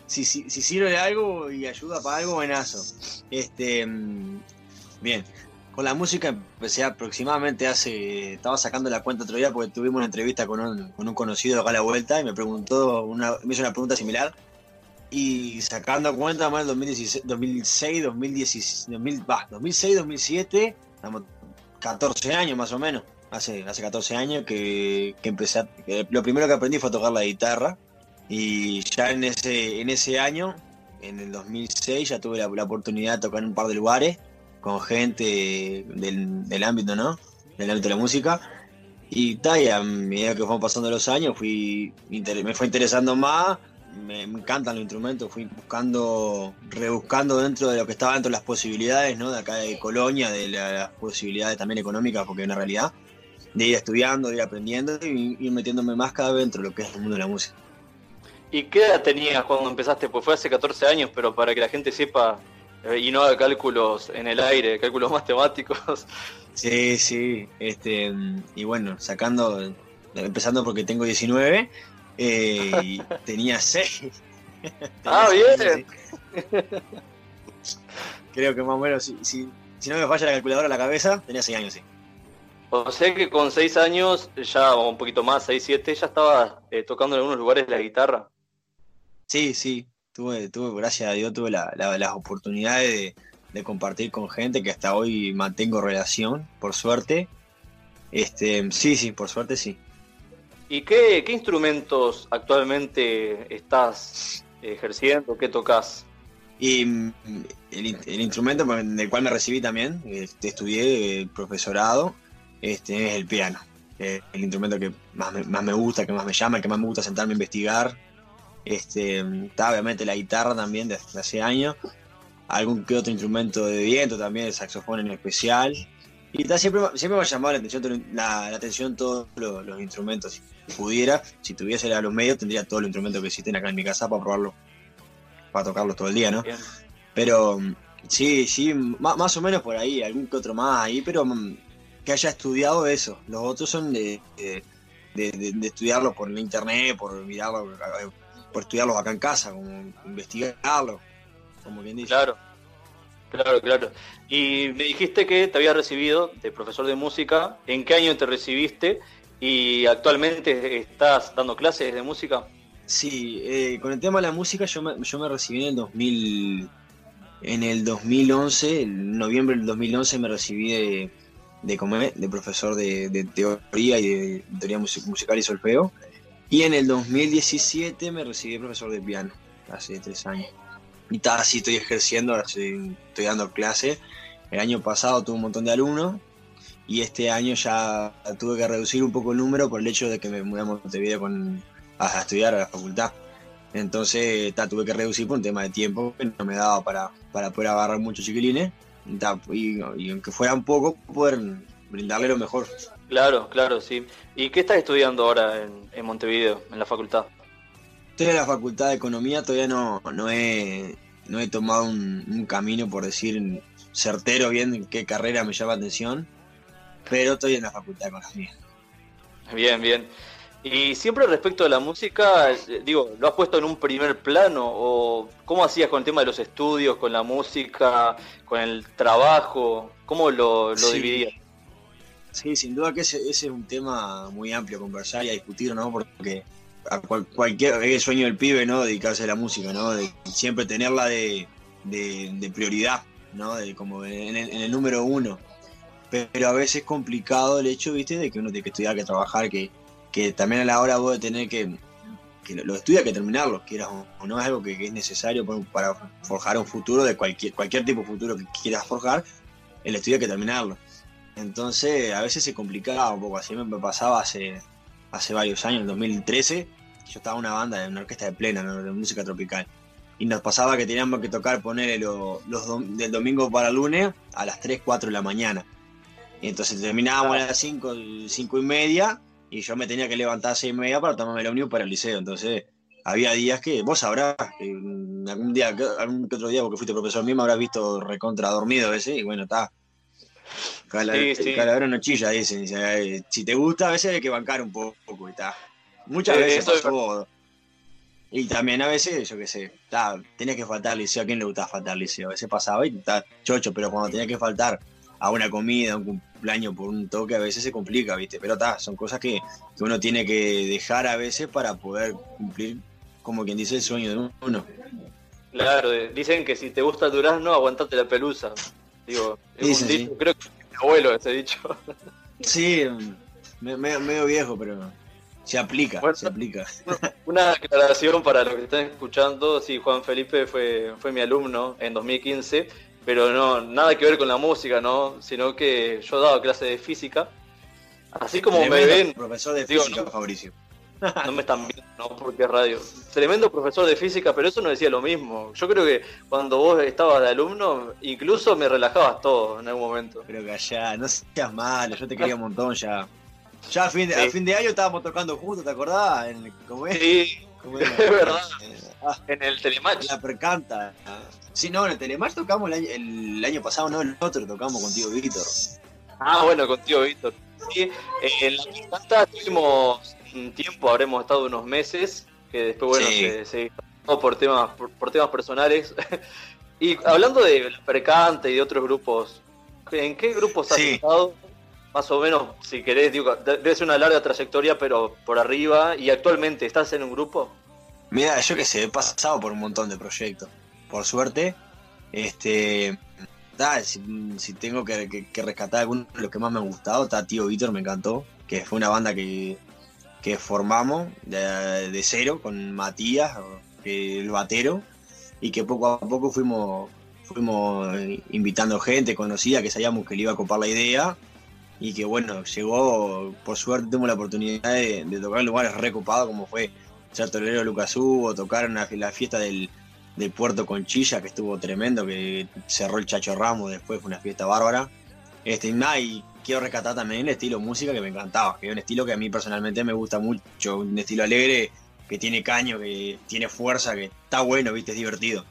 si, si, si sirve de algo y ayuda para algo, buenazo. Este, mm, bien, con la música empecé aproximadamente hace, estaba sacando la cuenta otro día porque tuvimos una entrevista con un, con un conocido acá a la vuelta y me preguntó, una, me hizo una pregunta similar. Y sacando cuenta más del 2016, 2006, 2016, 2000, bah, 2006, 2007, estamos 14 años más o menos. Hace, hace 14 años que, que empecé. a- que lo primero que aprendí fue a tocar la guitarra. Y ya en ese, en ese año, en el 2006, ya tuve la, la oportunidad de tocar en un par de lugares con gente del, del ámbito, ¿no? Del ámbito de la música. Y ta, y a medida que fueron pasando los años, fui me fue interesando más. Me, me encantan los instrumentos, fui buscando, rebuscando dentro de lo que estaba dentro de las posibilidades, ¿no? De acá de Colonia, de la- las posibilidades también económicas, porque es una realidad, de ir estudiando, de ir aprendiendo y ir metiéndome más cada vez dentro de lo que es el mundo de la música. ¿Y qué edad tenías cuando empezaste? Pues fue hace 14 años, pero para que la gente sepa eh, y no haga cálculos en el aire, cálculos matemáticos. Sí, sí, este, y bueno, sacando, empezando porque tengo 19, eh, y tenía 6. Ah, bien. Creo que más o menos, si, si, si no me falla la calculadora en la cabeza, tenía 6 años, sí. O sea que con 6 años, ya o un poquito más, 6, 7, ya estabas eh, tocando en algunos lugares la guitarra. Sí, sí, tuve, tuve, gracias a Dios, tuve la- la- las oportunidades de, de compartir con gente que hasta hoy mantengo relación, por suerte. Este, sí, sí, por suerte sí. ¿Y qué, qué instrumentos actualmente estás ejerciendo? ¿Qué tocas? Y mm, el, in- el instrumento del cual me recibí también, este, estudié eh, profesorado, este, es el piano. Eh, el instrumento que más me, más me gusta, que más me llama, que más me gusta sentarme a investigar. Este, está obviamente la guitarra también desde hace años. Algún que otro instrumento de viento también, el saxofón en especial. Y está, siempre, siempre me ha llamado la atención, la, la atención todos los, los instrumentos. Si pudiera, si tuviese a los medios, tendría todos los instrumentos que existen acá en mi casa para probarlo, para tocarlos todo el día, ¿no? Bien. Pero sí, sí, má- más, o menos por ahí, algún que otro más ahí, pero mm, que haya estudiado eso. Los otros son de, de, de- estudiarlo por la internet, por mirarlo, por estudiarlos acá en casa, como investigarlo, como quien dice. Claro, claro, claro. Y me dijiste que te habías recibido de profesor de música. ¿En qué año te recibiste? ¿Y actualmente estás dando clases de música? Sí, eh, con el tema de la música yo me, yo me recibí en el 2000, en el 2011, en noviembre del 2011 me recibí de, de, de profesor de, de teoría y de teoría musical y solfeo. Y en el 2017 me recibí profesor de piano, hace tres años. Y está, así estoy ejerciendo, ahora estoy, dando clase. El año pasado tuve un montón de alumnos y este año ya tuve que reducir un poco el número por el hecho de que me mudé a Montevideo con, a, estudiar a la facultad. Entonces ta, tuve que reducir por un tema de tiempo, que no me daba para, para poder agarrar muchos chiquilines. Ta, y, y aunque fuera un poco, poder brindarle lo mejor. Claro, claro, sí. ¿Y qué estás estudiando ahora en, en Montevideo, en la facultad? Estoy en la facultad de economía, todavía no, no, he, no he tomado un, un camino, por decir, certero bien en qué carrera me llama atención, pero estoy en la facultad de economía. Bien, bien. Y siempre respecto a la música, eh, digo, ¿lo has puesto en un primer plano? ¿O cómo hacías con el tema de los estudios, con la música, con el trabajo? ¿Cómo lo, lo Sí. dividías? Sí, sin duda que ese, es un tema muy amplio a conversar y a discutir, ¿no? Porque a cual- cualquier es el sueño del pibe, ¿no? Dedicarse a la música, ¿no? De siempre tenerla de, de- prioridad, ¿no? De como en el, en el número uno. Pero a veces es complicado el hecho, ¿viste? De que uno tiene que estudiar, que trabajar, que, que también a la hora vos de tener que... que lo, lo estudia, que terminarlo, quieras o no, es algo que, que es necesario para forjar un futuro de cualquier, cualquier tipo de futuro que quieras forjar, el estudio hay que terminarlo. Entonces, a veces se complicaba un poco. Así me pasaba hace, hace varios años, en 2013. Yo estaba en una banda, en una orquesta de plena, de música tropical. Y nos pasaba que teníamos que tocar, poner los dom- del domingo para el lunes a las 3, 4 de la mañana. Y entonces terminábamos a las 5, 5 y media. Y yo me tenía que levantar a 6 y media para tomarme el ómnibus para el liceo. Entonces, había días que, vos sabrás, mm, algún día, algún otro día, porque fuiste profesor mío, me habrás visto recontra dormido a veces. Y bueno, está. Cala- Sí, sí. No chilla, dicen. Dice, eh, si te gusta, a veces hay que bancar un poco y está. Muchas veces eso es pasó. Y también a veces, yo qué sé, tenía que faltar al liceo. ¿A quién le gustaba faltar al liceo? A veces pasaba y está chocho, pero cuando tenía que faltar a una comida, a un cumpleaños por un toque, a veces se complica, ¿viste? Pero está, son cosas que, que uno tiene que dejar a veces para poder cumplir, como quien dice, el sueño de uno. Claro, dicen que si te gusta el durazno, aguantate la pelusa. Digo, es Dicen, un sí. dicho, creo que es mi abuelo ese dicho. Sí, me- medio, medio viejo, pero se aplica, Bueno. se aplica. Una aclaración para los que están escuchando, sí, Juan Felipe fue, fue mi alumno en 2015, pero no, nada que ver con la música, ¿no? Sino que yo daba clase de física. Así como me ven, Profesor de Digo, física, no. Fabricio. No me están viendo, ¿no? Porque es radio. Tremendo profesor de física, pero eso no decía lo mismo. Yo creo que cuando vos estabas de alumno, incluso me relajabas todo en algún momento. Pero que allá, no seas malo, yo te quería un montón ya. Ya a fin de, Sí. a fin de año estábamos tocando juntos, ¿te acordás? En, ¿Cómo es? Sí, es verdad. Ah, en el Telematch. la percanta. Sí, no, en el Telematch tocamos el año, el año pasado, no, el otro tocamos contigo, Víctor. Ah, bueno, contigo, Víctor. Sí, en la Percanta estuvimos un tiempo, habremos estado unos meses, que después, bueno, Sí. se, por temas, por, por temas personales. y hablando de la Percanta y de otros grupos, ¿en qué grupos has Sí. estado? Más o menos, si querés, digo, de- debe ser una larga trayectoria, pero por arriba. ¿Y actualmente estás en un grupo? Mira, yo qué sé, he pasado por un montón de proyectos. Por suerte, este. da, si, si tengo que, que- que rescatar alguno de los que más me han gustado, está Tío Víctor, me encantó. Que fue una banda que, que formamos de, cero con Matías, el batero, y que poco a poco fuimos, fuimos invitando gente conocida que sabíamos que le iba a copar la idea. Y que bueno, llegó, por suerte tuvimos la oportunidad de, tocar en lugares recopados como fue ser torero Lucas Hugo, tocar en la, fiesta del, del Puerto Conchilla, que estuvo tremendo, que cerró el Chacho Ramos, después fue una fiesta bárbara. Este, y quiero rescatar también el estilo música que me encantaba, que es un estilo que a mí personalmente me gusta mucho, un estilo alegre, que tiene caño, que tiene fuerza, que está bueno, viste, es divertido.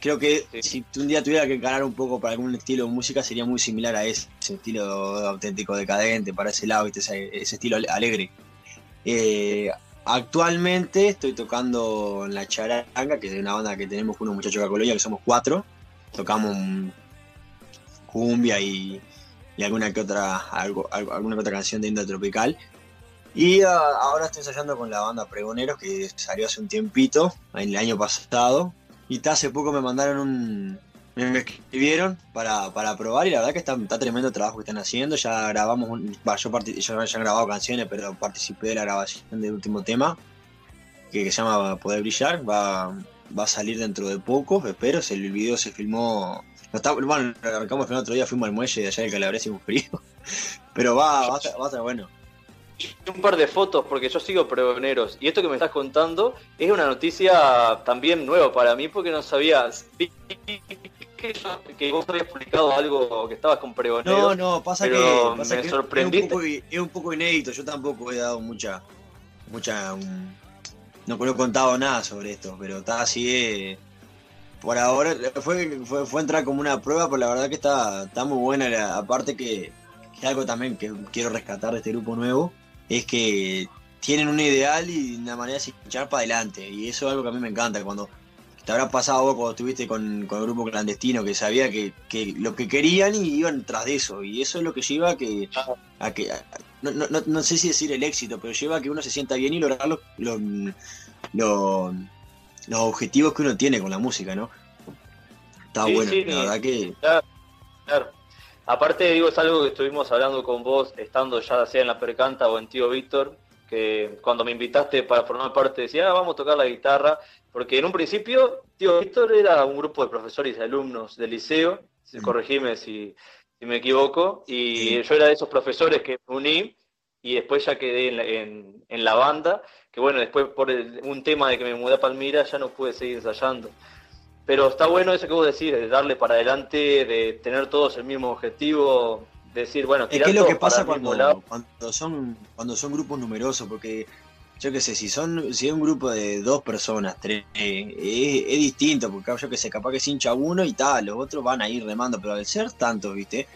Creo que si un día tuviera que encarar un poco para algún estilo de música sería muy similar a ese, ese estilo auténtico decadente, para ese lado, ¿viste? Ese, ese estilo ale- alegre. Eh, actualmente estoy tocando en la charanga, que es una banda que tenemos con unos muchachos de Colonia, que somos cuatro. Tocamos cumbia y, y alguna que otra algo, alguna que otra canción de India Tropical. Y ah, ahora estoy ensayando con la banda Pregoneros, que salió hace un tiempito, el año pasado. Y hace poco me mandaron un, me escribieron para, para probar y la verdad que está, está tremendo el trabajo que están haciendo. Ya grabamos, un, bah, yo, yo ya he grabado canciones, pero participé de la grabación del último tema que, se llama Poder Brillar. Va, va a salir dentro de poco, espero. El video se filmó. Está- bueno, arrancamos el otro día, fuimos al muelle de allá de Calabria, un frío. Pero va, va, va a estar bueno. un par de fotos porque yo sigo pregoneros y esto que me estás contando es una noticia también nueva para mí porque no sabías que, vos habías publicado algo que estabas con pregoneros No, no, pasa pero que, pasa me que sorprendiste. Es un, poco, es un poco inédito, yo tampoco he dado mucha, mucha, um, no, no he contado nada sobre esto, pero está así, eh, por ahora fue, fue, fue entrar como una prueba, pero la verdad que está, está muy buena, aparte que, que algo también que quiero rescatar de este grupo nuevo, es que tienen un ideal y una manera de echar para adelante, y eso es algo que a mí me encanta, cuando te habrá pasado vos cuando estuviste con, con el grupo clandestino, que sabía que, que lo que querían y iban tras de eso. Y eso es lo que lleva a que. A no, no, no- sé si decir el éxito, pero lleva a que uno se sienta bien y lograr los, los, los, los objetivos que uno tiene con la música, ¿no? Está Sí, bueno, sí, la verdad que. Claro. Aparte, digo, es algo que estuvimos hablando con vos, estando ya sea en la Percanta o en Tío Víctor, que cuando me invitaste para formar parte decía, ah, vamos a tocar la guitarra, porque en un principio Tío Víctor era un grupo de profesores y alumnos del liceo, Mm. corregime si, si me equivoco, y Sí. yo era de esos profesores que me uní y después ya quedé en la, en, en la banda, que bueno, después por el- un tema de que me mudé a Palmira ya no pude seguir ensayando. Pero está bueno eso que vos decís, de darle para adelante, de tener todos el mismo objetivo, decir, bueno, Es tirar que es lo que pasa cuando, son cuando son grupos numerosos, porque yo qué sé, si son si es un grupo de dos personas, tres, es, es distinto, porque yo que sé, capaz que se hincha uno y tal, los otros van a ir remando, pero al ser tantos, ¿viste?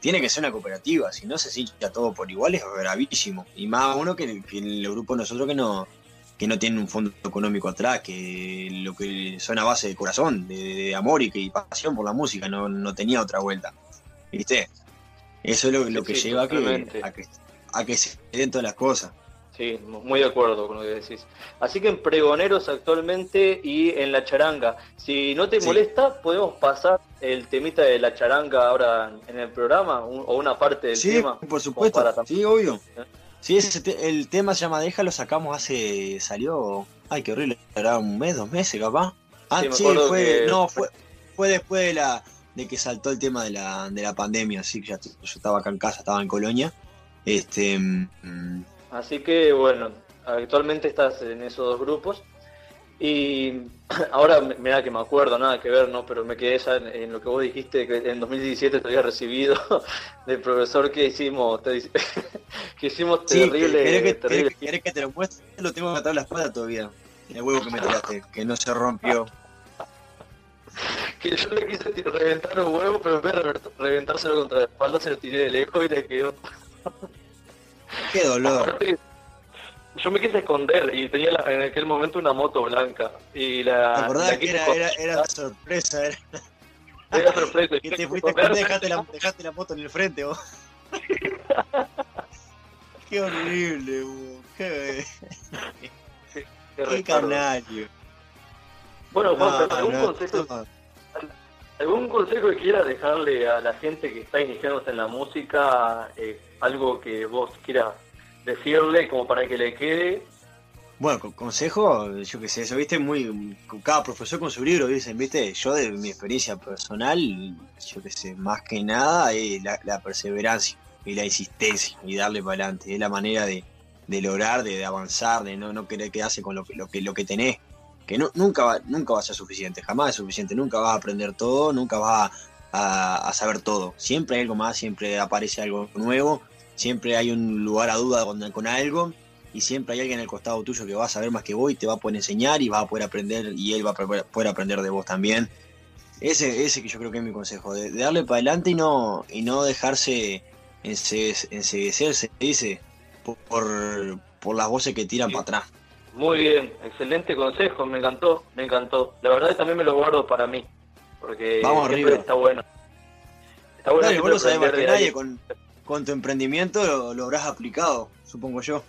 Tiene que ser una cooperativa, si no se hincha todo por igual es bravísimo. Y más uno que, que el grupo de nosotros que no que no tiene un fondo económico atrás, que lo que son a base de corazón, de, de amor y, que, y pasión por la música, no, no tenía otra vuelta. ¿Viste? Eso es lo, que sí, lleva a que, a que a que se den todas las cosas. Sí, muy de acuerdo con lo que decís. Así que en Pregoneros actualmente y en La Charanga. Si no te Sí. molesta, podemos pasar el temita de La Charanga ahora en el programa, un- o una parte del Sí, tema. por supuesto. para Sí, obvio. Sí, ese te- el tema se llama Deja, lo sacamos hace. salió. Ay, qué horrible. Era un mes, dos meses, capaz. Ah, Sí, sí, fue. que- No, fue, fue después de la de que saltó el tema de la, de la pandemia. Así que ya yo estaba acá en casa, estaba en Colonia. Este. mm, Así que bueno, actualmente estás en esos dos grupos. Y ahora, mira que me acuerdo, nada que ver, ¿no? Pero me quedé ya en, en lo que vos dijiste, que en 2017 te había recibido del profesor que hicimos, te que hicimos Sí, terrible, ¿querés que, terrible. querés que- te lo muestre? Lo tengo atado a la espalda todavía. El huevo que me tiraste, que no se rompió. Que yo le quise reventar un huevo, pero en vez de revent- reventárselo contra la espalda, se lo tiré de lejos y le quedó. Qué dolor. Aparte, Yo me quise esconder y tenía la- en aquel momento una moto blanca. Y la. ¿Te acordás la que era, era, era sorpresa? Era, Era sorpresa. que te fuiste a esconder, dejaste la, dejaste la moto en el frente, vos. Qué horrible, vos. Qué, Qué qué canario. Bueno, Juan, No, ¿algún, no, consejo, no. ¿algún consejo que quieras dejarle a la gente que está iniciándose en la música? eh, algo que vos quieras decirle como para que le quede. Bueno, con- consejo, yo qué sé, eso, viste, muy. Cada profesor con su libro, dicen, viste. Yo, de mi experiencia personal, yo qué sé, más que nada, es la, perseverancia y la insistencia y darle para adelante. Es la manera de, de lograr, de, avanzar, de no, no querer quedarse con lo, que- lo, que, lo que tenés. Que no, nunca, va, nunca va a ser suficiente, jamás es suficiente. Nunca vas a aprender todo, nunca vas a, a- saber todo. Siempre hay algo más, siempre aparece algo nuevo, siempre hay un lugar a duda con, algo y siempre hay alguien al costado tuyo que va a saber más que vos y te va a poder enseñar y va a poder aprender y él va a poder aprender de vos también. Ese, ese que yo creo que es mi consejo, de, darle para adelante y no, y no dejarse ense- enseguecer, se dice, por, por, las voces que tiran para atrás. Muy bien, excelente consejo, me encantó, me encantó. La verdad también me lo guardo para mí, porque Vamos arriba. está bueno. Está bueno Dale, vos lo sabés más que nadie, con, con tu emprendimiento lo, lo habrás aplicado, supongo yo.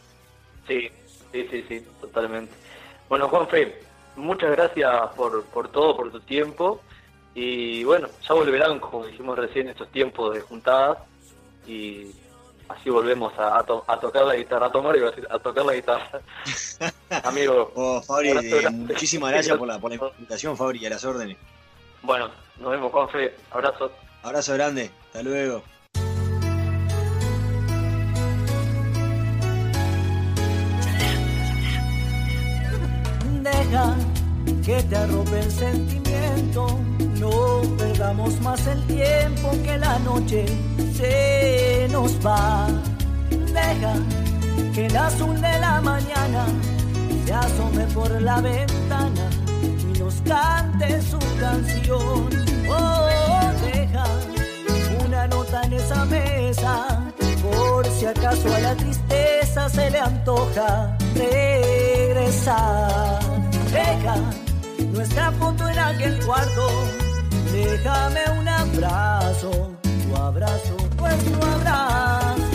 Sí, sí, sí, sí, totalmente. Bueno, Juanfe, muchas gracias por, por todo, por tu tiempo. Y bueno, ya volverán, como dijimos recién, estos tiempos de juntadas y así volvemos a, tocar la guitarra, a tomar y a tocar la guitarra. Amigo. Oh, Fabri, eh, muchísimas gracias por la, por la invitación, Fabri, a las órdenes. Bueno, nos vemos, Juanfe. Abrazo. Abrazo grande. Hasta luego. Deja que te arrope el sentimiento. No perdamos más el tiempo que la noche se nos va. Deja que el azul de la mañana se asome por la ventana cante su canción. Oh, deja una nota en esa mesa, por si acaso a la tristeza se le antoja regresar. Deja nuestra foto en aquel cuarto, déjame un abrazo, tu abrazo, nuestro abrazo.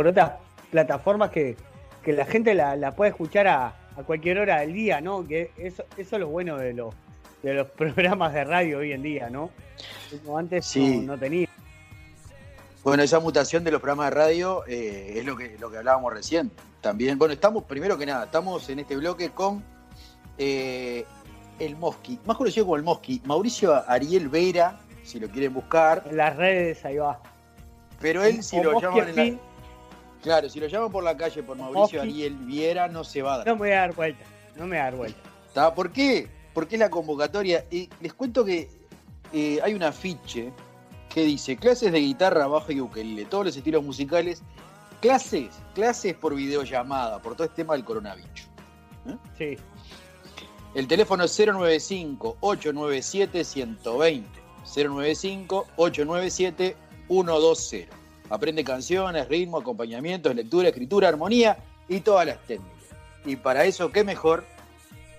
Por otras plataformas que, que la gente la, la puede escuchar a, a cualquier hora del día, ¿no? Que eso, eso es lo bueno de los, de los programas de radio hoy en día, ¿no? Como antes Sí. no, no tenía. Bueno, esa mutación de los programas de radio eh, es lo que, lo que hablábamos recién. También, bueno, estamos, primero que nada, estamos en este bloque con eh, el Mosqui, más conocido como el Mosqui, Mauricio Ariel Vera, si lo quieren buscar, En las redes, ahí va. pero él si lo Mosqui llaman en la- claro, si lo llaman por la calle por Mauricio. Ariel Viera no se va a dar. No me voy a dar vuelta. No me voy a dar vuelta. ¿Por qué? Porque la convocatoria. Y les cuento que eh, hay un afiche que dice clases de guitarra, bajo y ukelele, todos los estilos musicales, clases, clases por videollamada, por todo este tema del coronavirus. Sí. El teléfono es 095-897-120. 095-897-120. Aprende canciones, ritmo, acompañamientos, lectura, escritura, armonía y todas las técnicas. Y para eso, ¿qué mejor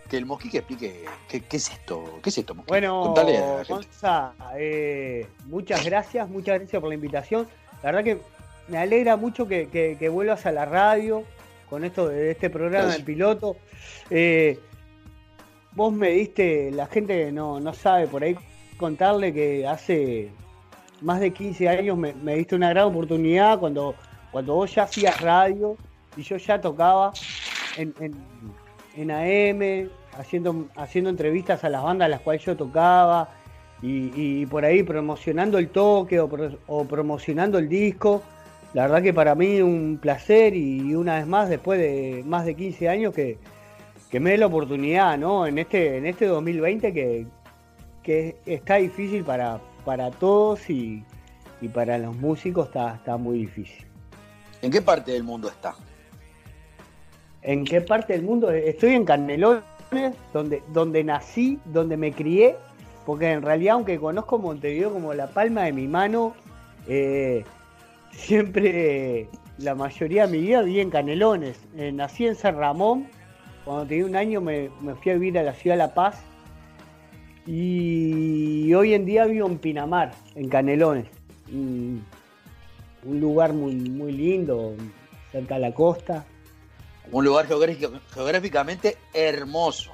que el Mosqui que explique qué, qué es esto? ¿Qué es esto, Mosqui? Bueno. Gonza, eh, muchas gracias, muchas gracias por la invitación. La verdad que me alegra mucho que, que- que vuelvas a la radio con esto de este programa Gracias. del piloto. Eh, vos me diste, la gente no, no sabe por ahí contarle que hace más de 15 años me, me diste una gran oportunidad cuando, cuando vos ya hacías radio y yo ya tocaba en, en, en AM, haciendo, haciendo entrevistas a las bandas a las cuales yo tocaba y, y por ahí promocionando el toque o, pro- o promocionando el disco. La verdad que para mí un placer y una vez más, después de más de 15 años, que, que me dé la oportunidad, ¿no? En este, en este 2020 que, que está difícil para, para todos y, y para los músicos está, está muy difícil. ¿En qué parte del mundo está? ¿En qué parte del mundo? Estoy en Canelones, donde, donde nací, donde me crié, porque en realidad, aunque conozco Montevideo como la palma de mi mano, eh, siempre, la mayoría de mi vida viví en Canelones. Eh, nací en San Ramón, cuando tenía un año me, me fui a vivir a la ciudad de La Paz, y hoy en día vivo en Pinamar, en Canelones. Un, lugar muy, muy lindo, cerca de la costa. Un lugar geográficamente hermoso.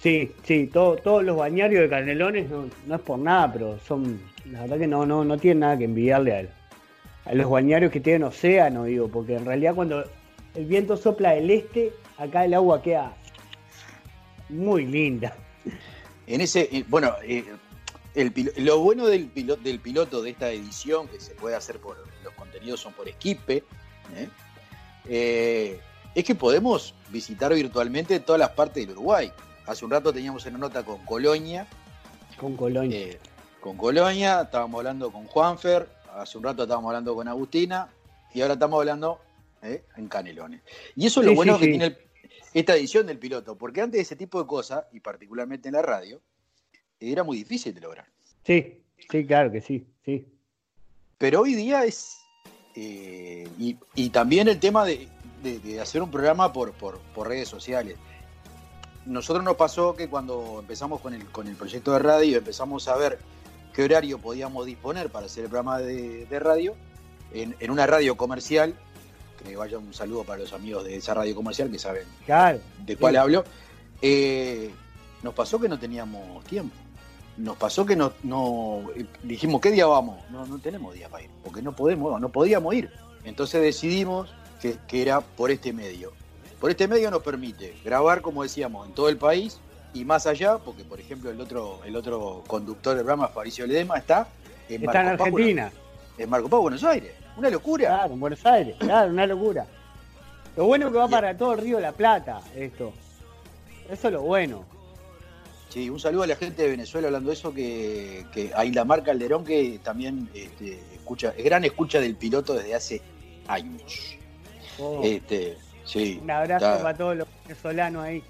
Sí, sí, todo- todos los bañarios de Canelones no, no es por nada, pero son, la verdad que no, no, no tienen nada que envidiarle a, a los bañarios que tienen océano, digo, porque en realidad cuando el viento sopla del este, acá el agua queda muy linda. En ese, eh, bueno, eh, el lo bueno del piloto, del piloto de esta edición, que se puede hacer por, los contenidos son por Esquipe, ¿eh? Eh, es que podemos visitar virtualmente todas las partes del Uruguay. Hace un rato teníamos una nota con Colonia, Con Colonia. con Colonia, estábamos hablando con Juanfer, hace un rato estábamos hablando con Agustina, y ahora estamos hablando en Canelones. Y eso es lo Sí, bueno sí, que sí. tiene el- esta edición del piloto, porque antes de ese tipo de cosas, y particularmente en la radio, era muy difícil de lograr. Sí, sí, claro que sí, sí. Pero hoy día es. eh, y, y también el tema de, de- de hacer un programa por, por- por redes sociales. Nosotros nos pasó que cuando empezamos con el, con el proyecto de radio, empezamos a ver qué horario podíamos disponer para hacer el programa de, de radio en, en una radio comercial. Que vaya un saludo para los amigos de esa radio comercial que saben Claro. de cuál Sí. hablo, eh, nos pasó que no teníamos tiempo. Nos pasó que no, no eh, dijimos, ¿qué día vamos? No, no tenemos día para ir, porque no podemos, no podíamos ir. Entonces decidimos que, que era por este medio. Por este medio nos permite grabar, como decíamos, en todo el país y más allá, porque por ejemplo el otro, el otro conductor del programa, Fabricio Ledema, está en Está en Marco Argentina. En Marco Paz, Buenos Aires. Una locura. Claro, en Buenos Aires, claro, una locura. Lo bueno que va para todo el Río de la Plata, esto. Eso es lo bueno. Sí, un saludo a la gente de Venezuela hablando de eso, que, que a Mar Calderón, que también este, escucha, es gran escucha del piloto desde hace años. Oh, Este, sí, un abrazo está- para todos los venezolanos ahí.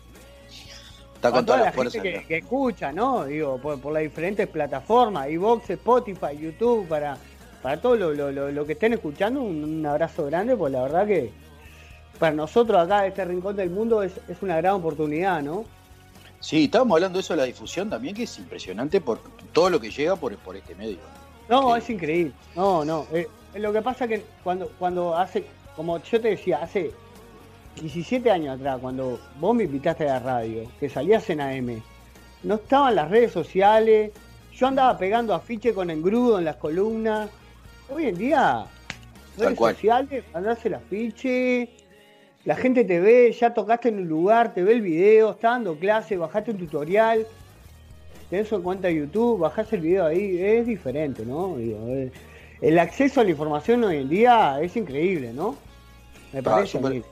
está Para con toda toda la la fuerza. gente que, que escucha, ¿no? Digo, por, por las diferentes plataformas, iVox, Spotify, YouTube, para, para todo lo, lo- lo- lo que estén escuchando, un, un abrazo grande, pues la verdad que para nosotros acá, de este rincón del mundo, es, es una gran oportunidad, ¿no? Sí, estábamos hablando de eso de la difusión también, que es impresionante por todo lo que llega por, por este medio. No, Sí. es increíble. No, no. eh, lo que pasa que cuando, cuando hace, como yo te decía, hace 17 años atrás, cuando vos me invitaste a la radio, que salías en AM, no estaban las redes sociales, yo andaba pegando afiche con engrudo en las columnas. Hoy en día, redes sociales, mandás el afiche, la gente te ve, ya tocaste en un lugar, te ve el video, está dando clase, bajaste un tutorial, tenés en cuenta YouTube, bajás el video ahí, es diferente, ¿no? Eh, el acceso a la información hoy en día es increíble, ¿no? Me Ah, parece a súper- mí.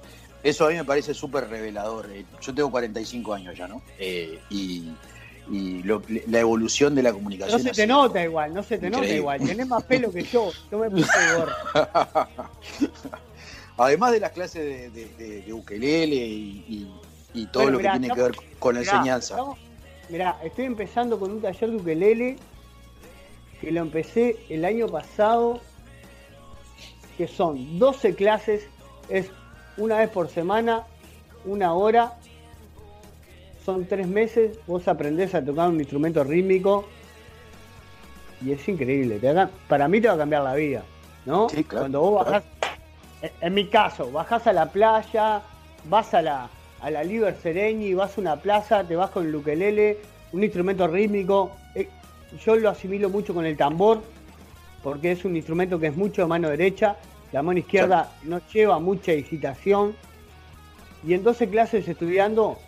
Eso a mí me parece súper revelador. eh. Yo tengo 45 años ya, ¿no? Eh, y y lo- la evolución de la No comunicación. se ha te nota igual, no se te nota igual. Tenés más pelo que yo. Yo me puse gorro. Además de las clases de, de, de- de ukelele y, y- y todo Bueno, lo mirá, que tiene que ver con la Mirá, enseñanza. estamos- Mirá, estoy empezando con un taller de ukelele que lo empecé el año pasado, que son 12 clases, es una vez por semana, una hora, son tres meses, vos aprendés a tocar un instrumento rítmico y es increíble, te va- para mí te va a cambiar la vida, ¿no? Sí, claro, Cuando vos bajás, en- en mi caso, bajás a la playa, vas a la, a la Liber Sereñi, vas a una plaza, te vas con el ukelele, un instrumento rítmico. eh, yo lo asimilo mucho con el tambor, porque es un instrumento que es mucho de mano derecha, la mano izquierda no lleva mucha excitación. Y en 12 clases estudiando,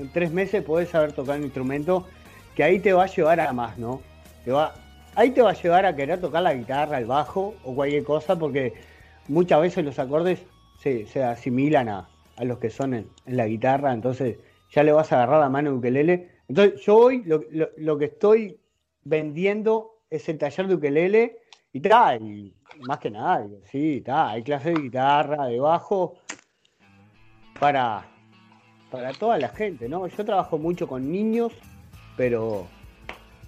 en tres meses podés saber tocar un instrumento que ahí te va a llevar a más, ¿no? Te va, ahí te va a llevar a querer tocar la guitarra, el bajo o cualquier cosa, porque muchas veces los acordes se, se asimilan a, a los que son en, en la guitarra, entonces ya le vas a agarrar la mano a ukelele. Entonces yo hoy lo, lo- lo que estoy vendiendo es el taller de ukelele y tal, más que nada, sí, está, hay clases de guitarra, de bajo, para, para toda la gente, ¿no? Yo trabajo mucho con niños, pero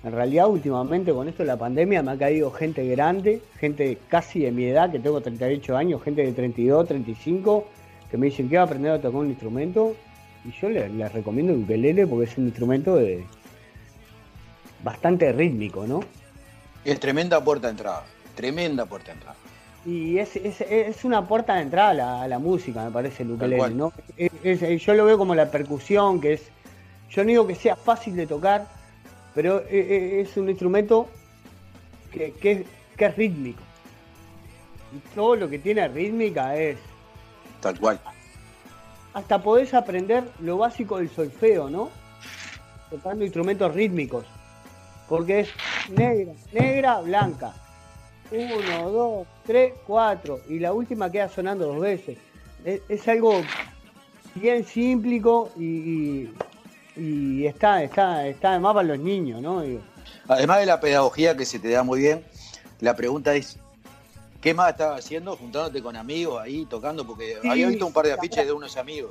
en realidad últimamente con esto de la pandemia me ha caído gente grande, gente casi de mi edad, que tengo 38 años, gente de 32, 35, que me dicen que va a aprender a tocar un instrumento y yo les, recomiendo el ukelele porque es un instrumento de bastante rítmico, ¿no? Es tremenda puerta de entrada. Tremenda puerta de entrada. Y es, es, es una puerta de entrada a la, a la música, me parece, el ukelele. ¿no? Es- yo lo veo como la percusión, que es, yo no digo que sea fácil de tocar, pero e- e- es un instrumento que, que es, que es rítmico. Y todo lo que tiene rítmica es, Tal cual. hasta podés aprender lo básico del solfeo, ¿no? Tocando instrumentos rítmicos. Porque es negra, negra, blanca. Uno, dos, tres, cuatro. Y la última queda sonando dos veces. Es, es algo bien simplico y, y- y está, está, está además para los niños, ¿no? Digo, Además de la pedagogía que se te da muy bien, la pregunta es, ¿qué más estabas haciendo juntándote con amigos ahí tocando? Porque Sí, había visto un par de ahora- afiches de unos amigos.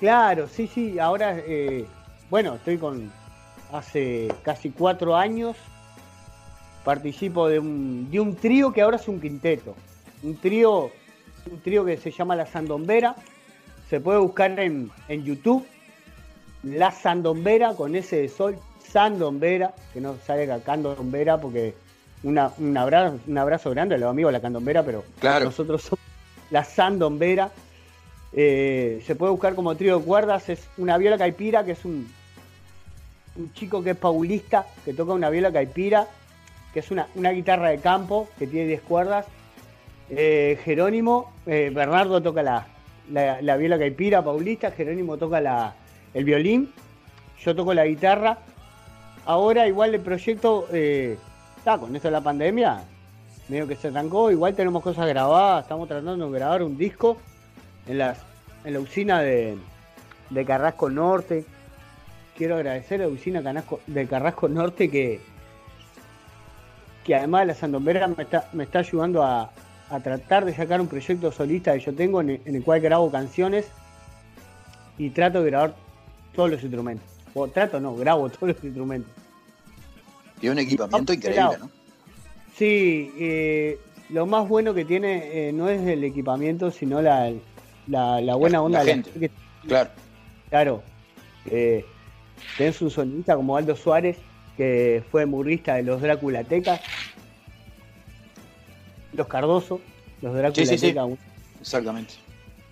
Claro, sí, sí, ahora, eh, bueno, estoy con, hace casi cuatro años, participo de un, de un trío que ahora es un quinteto, un trío, un trío que se llama La Sandombera, se puede buscar en, en YouTube, La Sandombera con ese de sol, Sandombera, que no sale Candombera porque una, un, abrazo, un abrazo grande a los amigos de la Candombera, pero Claro. nosotros somos La Sandombera. Eh, se puede buscar como trío de cuerdas, es una viola caipira, que es un, un chico que es paulista, que toca una viola caipira, que es una, una guitarra de campo, que tiene 10 cuerdas. Eh, Jerónimo, eh, Bernardo toca la, la, la viola caipira paulista, Jerónimo toca la, el violín, yo toco la guitarra. Ahora igual el proyecto, eh, está, con esto de la pandemia, medio que se arrancó, igual tenemos cosas grabadas, estamos tratando de grabar un disco en, las, en la usina de, de Carrasco Norte. Quiero agradecer a la usina de Carrasco Norte que, que además de la Sandombera me está, me está ayudando a, a tratar de sacar un proyecto solista que yo tengo en el, en el cual grabo canciones y trato de grabar todos los instrumentos. O trato, no, grabo todos los instrumentos. Tiene un equipamiento Ah, increíble. ¿no? Sí, eh, lo más bueno que tiene eh, no es el equipamiento, sino la, la, la buena La- onda la de gente. que- Claro. Claro, eh, tenés un sonista como Aldo Suárez, que fue murrista de los Draculatecas, los Cardoso, los Sí, sí, sí. Draculatecas. Exactamente.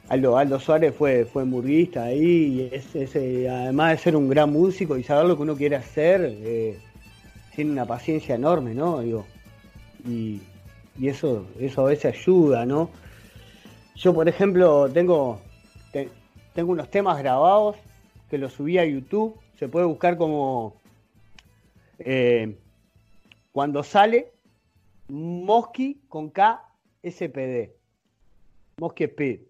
Aldo, Aldo Suárez fue, fue murguista ahí, y es, es, eh, además de ser un gran músico y saber lo que uno quiere hacer, eh, tiene una paciencia enorme, ¿no? Digo, y, y eso, eso a veces ayuda, ¿no? Yo, por ejemplo, tengo, te- tengo unos temas grabados que los subí a YouTube, se puede buscar como eh, cuando sale Mosky con K SPD. Mosky Speed.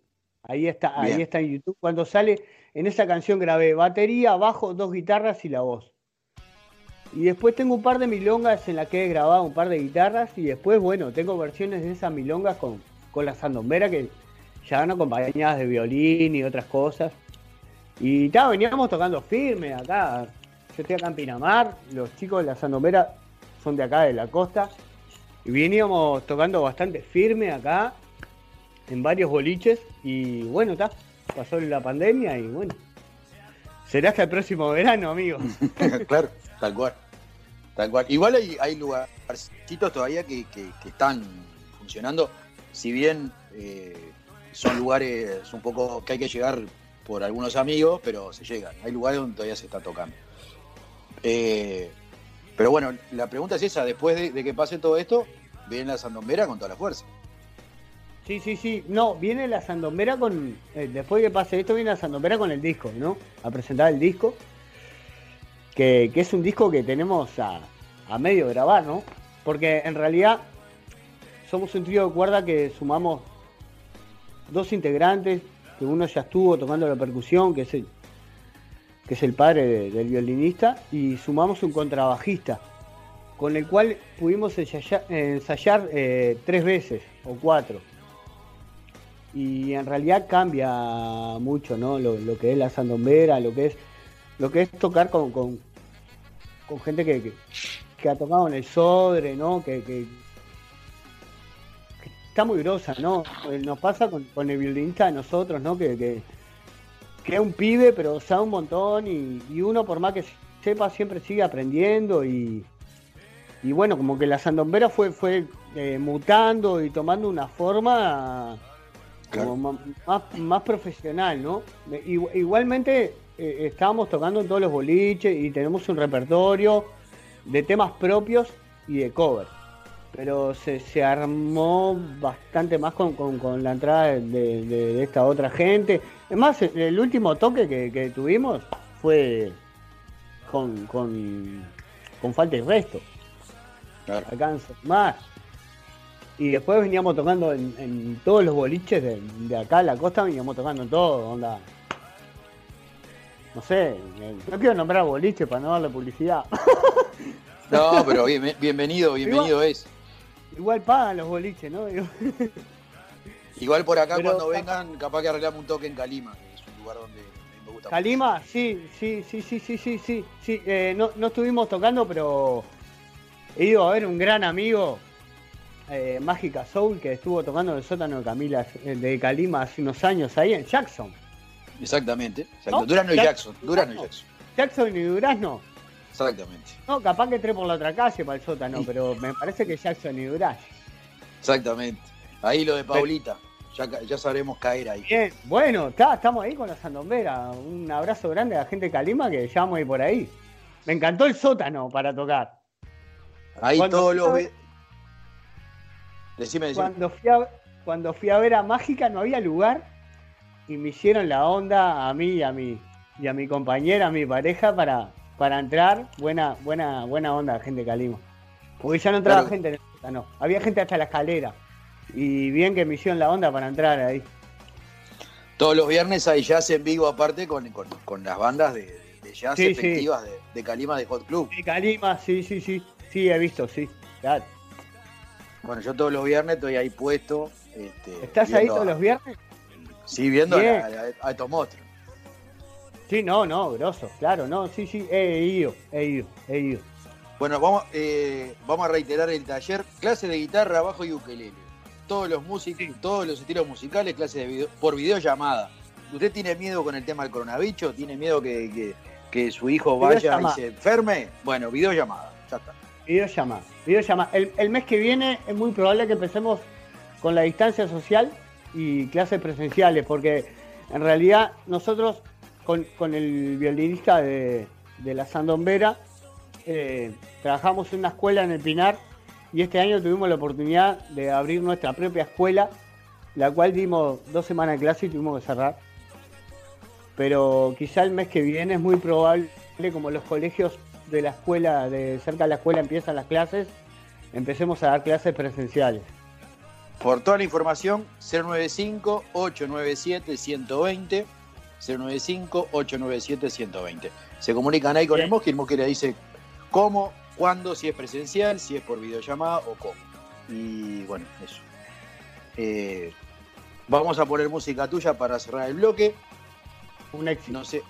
Ahí está, Bien. ahí está en YouTube. Cuando sale, en esa canción grabé batería, bajo, dos guitarras y la voz. Y después tengo un par de milongas en las que he grabado un par de guitarras y después, bueno, tengo versiones de esas milongas con, con la sandombera que ya van acompañadas de violín y otras cosas. Y ta, veníamos tocando firme acá. Yo estoy acá en Pinamar, los chicos de la sandombera son de acá de la costa. Y veníamos tocando bastante firme acá, en varios boliches. Y bueno, está, pasó la pandemia y bueno. Será hasta el próximo verano, amigos. claro, tal cual. Tal cual. Igual hay, hay lugarcitos todavía que, que- que están funcionando. Si bien eh, son lugares un poco que hay que llegar por algunos amigos, pero se llegan. Hay lugares donde todavía se está tocando. Eh, pero bueno, la pregunta es esa, después de, que pase todo esto, viene la sandombera con toda la fuerza. Sí, sí, sí. No, viene la sandombera con. eh, después que pase esto, viene la sandombera con el disco, ¿no? A presentar el disco. Que, que es un disco que tenemos a, a medio grabar, ¿no? porque en realidad somos un trío de cuerda que sumamos dos integrantes, que uno ya estuvo tocando la percusión, que es el, que es el padre de- del violinista, y sumamos un contrabajista, con el cual pudimos ensayar, eh, tres veces o cuatro. Y en realidad cambia mucho, ¿no? Lo, lo que es la sandombera, lo que es, lo que es tocar con, con, gente que, que, ha tocado en el Sodre, ¿no? Que, que- que está muy grosa, ¿no? Eh, Nos pasa con, con el violinista de nosotros, ¿no? Que, que, es un pibe, pero sabe un montón y, y uno por más que sepa siempre sigue aprendiendo y, y bueno, como que la sandombera fue, fue eh, mutando y tomando una forma como más, más profesional, ¿no? Igu- Igualmente eh, estábamos tocando en todos los boliches y tenemos un repertorio de temas propios y de cover. Pero se, se armó bastante más con, con- con la entrada de, de- de esta otra gente. Es más, el, último toque que, que tuvimos fue con, con, con falta y resto. Claro. Alcanza más. Y después veníamos tocando en, en todos los boliches de, de acá a la costa, veníamos tocando en todo, onda. No sé, eh, no quiero nombrar boliches para no darle publicidad. No, pero bien- bienvenido, bienvenido es. Igual pagan los boliches, ¿no? Igual por acá cuando vengan, capaz que arreglamos un toque en Calima, que es un lugar donde me gusta. Calima, sí, sí, sí, sí, sí, sí, sí. Eh, no, no estuvimos tocando, pero he ido a ver un gran amigo, eh, Mágica Soul, que estuvo tocando en el sótano de Camila eh, de Calima hace unos años ahí en Jackson. Exactamente, exacto. ¿No? Durano y Jackson. Jackson. Durano y Jackson. Jackson y Durazno. Exactamente. No, capaz que entré por la otra calle para el sótano, pero me parece que Jackson y Durazno. Exactamente. Ahí lo de Paulita. Ya, ya sabremos caer ahí. Bien, bueno, está, estamos ahí con la sandombera. Un abrazo grande a la gente de Calima que ya vamos a ir por ahí. Me encantó el sótano para tocar. Ahí Cuando todos los. ve- Decime, decime. Cuando fui, a, cuando fui a ver a Mágica no había lugar y me hicieron la onda a mí y a mi, y a mi compañera, a mi pareja para, para entrar. Buena, buena, buena onda, gente de Calima. Porque ya no entraba Claro. gente en el sótano. Había gente hasta la escalera. Y bien que me hicieron la onda para entrar ahí. Todos los viernes hay jazz en vivo aparte con, con, con las bandas de, de jazz Sí, sí. efectivas de, de Calima de Hot Club. Sí, Calima, sí, sí, sí. Sí, he visto, sí. Claro. Bueno, yo todos los viernes estoy ahí puesto. Este, ¿Estás ahí todos a- los viernes? Sí, viendo a, a- a estos monstruos. Sí, no, no, grosso, claro, no, sí, sí, he ido, he ido, he ido. Bueno, vamos, eh, vamos a reiterar el taller. Clase de guitarra, bajo y ukelele. Todos los músicos, todos los estilos musicales, clase de video, por videollamada. ¿Usted tiene miedo con el tema del coronavirus? ¿Tiene miedo que, que- que su hijo vaya y se enferme? Bueno, videollamada, ya está. Videollamada, videollamada. El, el mes que viene es muy probable que empecemos con la distancia social y clases presenciales, porque en realidad nosotros con, el violinista de, de la Sandombera eh, trabajamos en una escuela en el Pinar y este año tuvimos la oportunidad de abrir nuestra propia escuela, la cual dimos dos semanas de clase y tuvimos que cerrar. Pero quizá el mes que viene es muy probable, como los colegios de la escuela, de cerca de la escuela empiezan las clases, empecemos a dar clases presenciales. Por toda la información, 095-897-120. 095-897-120. Se comunican ahí con el Mosque el Mosque le dice cómo, cuándo, si es presencial, si es por videollamada o cómo. Y bueno, eso. Eh, vamos a poner música tuya para cerrar el bloque. Un éxito. No sé,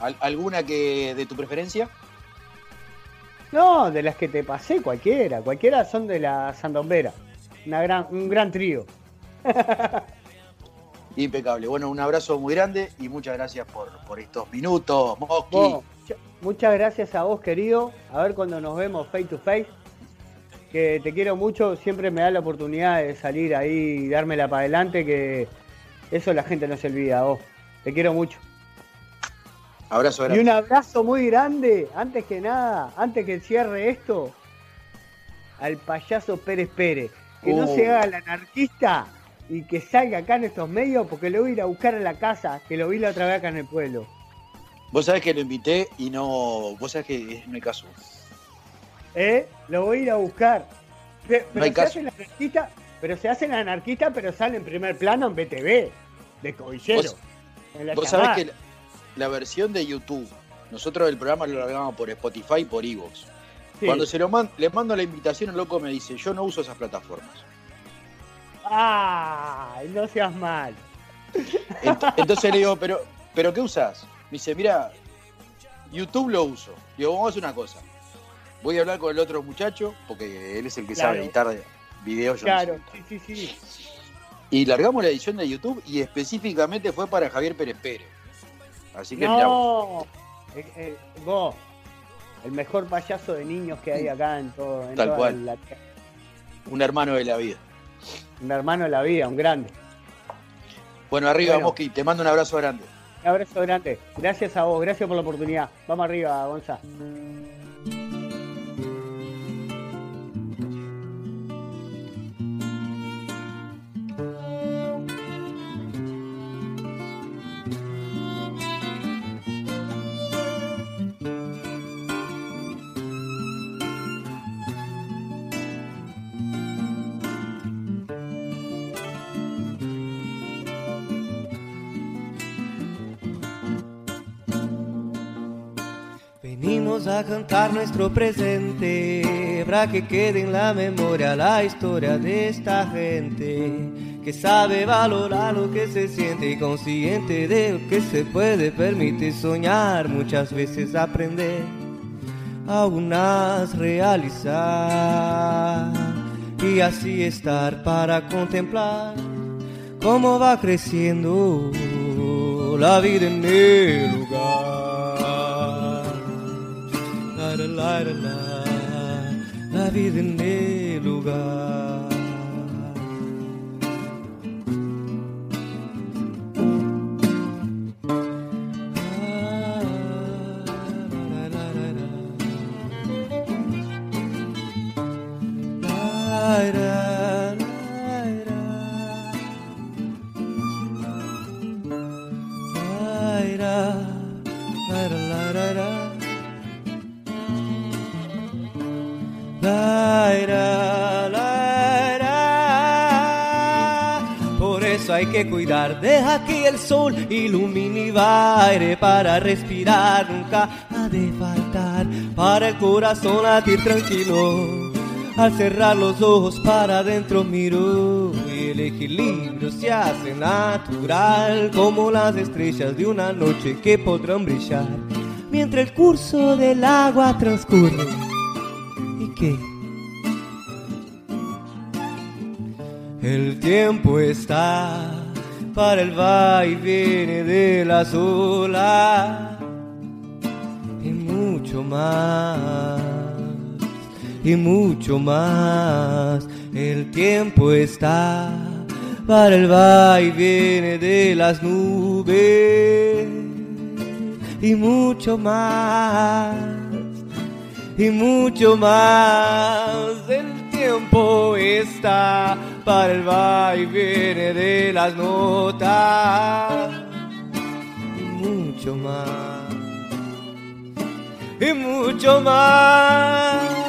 ¿al- ¿alguna que de tu preferencia? No, de las que te pasé, cualquiera. Cualquiera son de la Sandombera. Una gran, un gran trío. Impecable. Bueno, un abrazo muy grande y muchas gracias por, por estos minutos, Mosqui. Muchas gracias a vos, querido. A ver cuando nos vemos face to face. Que te quiero mucho. Siempre me da la oportunidad de salir ahí y dármela para adelante. Que eso la gente no se olvida, vos. Te quiero mucho. Abrazo Y grande. un abrazo muy grande, antes que nada, antes que cierre esto, al payaso Pérez Pérez. Que no Uh. se haga el anarquista y que salga acá en estos medios porque lo voy a ir a buscar a la casa, que lo vi la otra vez acá en el pueblo. Vos sabés que lo invité y no. Vos sabés que no hay caso. ¿Eh? Lo voy a ir a buscar. Pe- Pero, hay se caso. hacen anarquistas, pero se hacen anarquistas, pero sale en primer plano en BTV, de cobillero. Vos- Vos sabés que la, la versión de YouTube, nosotros el programa lo grabamos por Spotify y por Evox. Sí. Cuando se lo man- le mando la invitación, el loco me dice, yo no uso esas plataformas. ¡Ay, no seas mal! Ent- Entonces le digo, pero, ¿pero qué usas? Me dice, mira, YouTube lo uso. Digo, vamos a hacer una cosa. Voy a hablar con el otro muchacho, porque él es el que Claro. sabe editar videos. yo no sé Claro, sí, sí, sí. Y largamos la edición de YouTube y específicamente fue para Javier Pérez Pérez. Así que. No, Eh, eh, vos, el mejor payaso de niños que hay acá en todo. En Tal toda cual. la- un hermano de la vida. Un hermano de la vida, un grande. Bueno, arriba, Bueno. Mosqui, te mando un abrazo grande. Un abrazo grande. Gracias a vos, gracias por la oportunidad. Vamos arriba, Gonza. Cantar nuestro presente, para que quede en la memoria la historia de esta gente que sabe valorar lo que se siente y consciente de lo que se puede permitir soñar, muchas veces aprender, algunas realizar y así estar para contemplar cómo va creciendo la vida en el lugar. La, la, la, la, la, la vida en el lugar. Deja que el sol ilumine y aire para respirar, nunca ha de faltar para el corazón latir tranquilo. Al cerrar los ojos para adentro miro y el equilibrio se hace natural como las estrellas de una noche que podrán brillar mientras el curso del agua transcurre. ¿Y qué? El tiempo está para el va y viene de las olas y mucho más y mucho más. El tiempo está para el va y viene de las nubes y mucho más y mucho más. El tiempo está para el va y viene de las notas y mucho más y mucho más.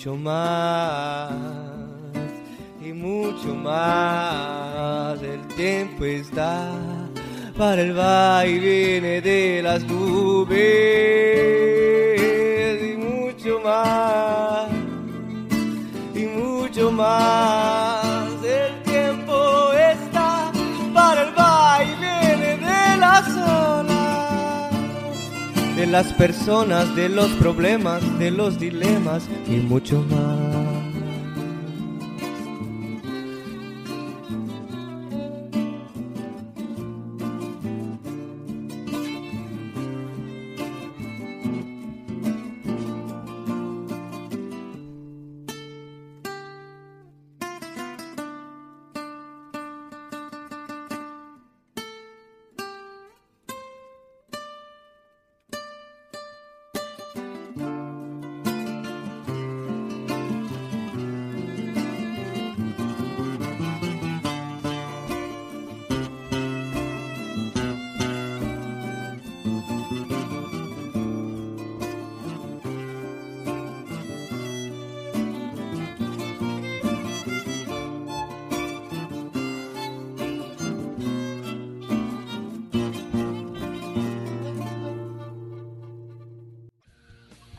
Mucho más y mucho más. El tiempo está para el va y viene de las nubes y mucho más y mucho más. De las personas, de los problemas, de los dilemas y mucho más.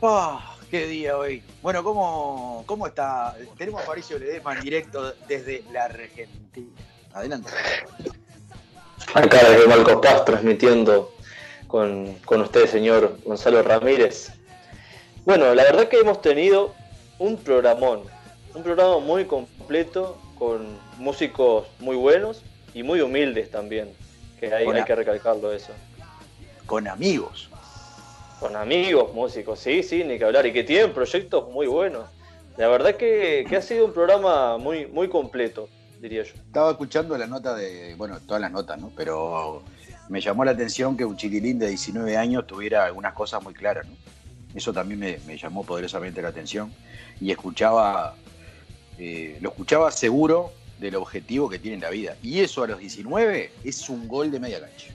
Ah, qué día hoy. Bueno, ¿cómo, cómo está? Tenemos a Fabricio Ledesma en directo desde la Argentina. Adelante. Acá desde Malco Paz transmitiendo con, con usted, señor Gonzalo Ramírez. Bueno, la verdad que hemos tenido un programón, un programa muy completo con músicos muy buenos y muy humildes también, que hay, Hola. hay que recalcarlo eso. Con amigos. Con amigos, músicos, sí, sí, ni que hablar, y que tienen proyectos muy buenos. La verdad que, que ha sido un programa muy, muy completo, diría yo. Estaba escuchando la nota de, bueno, todas las notas, ¿no? Pero me llamó la atención que un chiquilín de 19 años tuviera algunas cosas muy claras, ¿no? Eso también me, me llamó poderosamente la atención. Y escuchaba, eh, lo escuchaba seguro del objetivo que tiene en la vida. Y eso a los 19 es un gol de media cancha.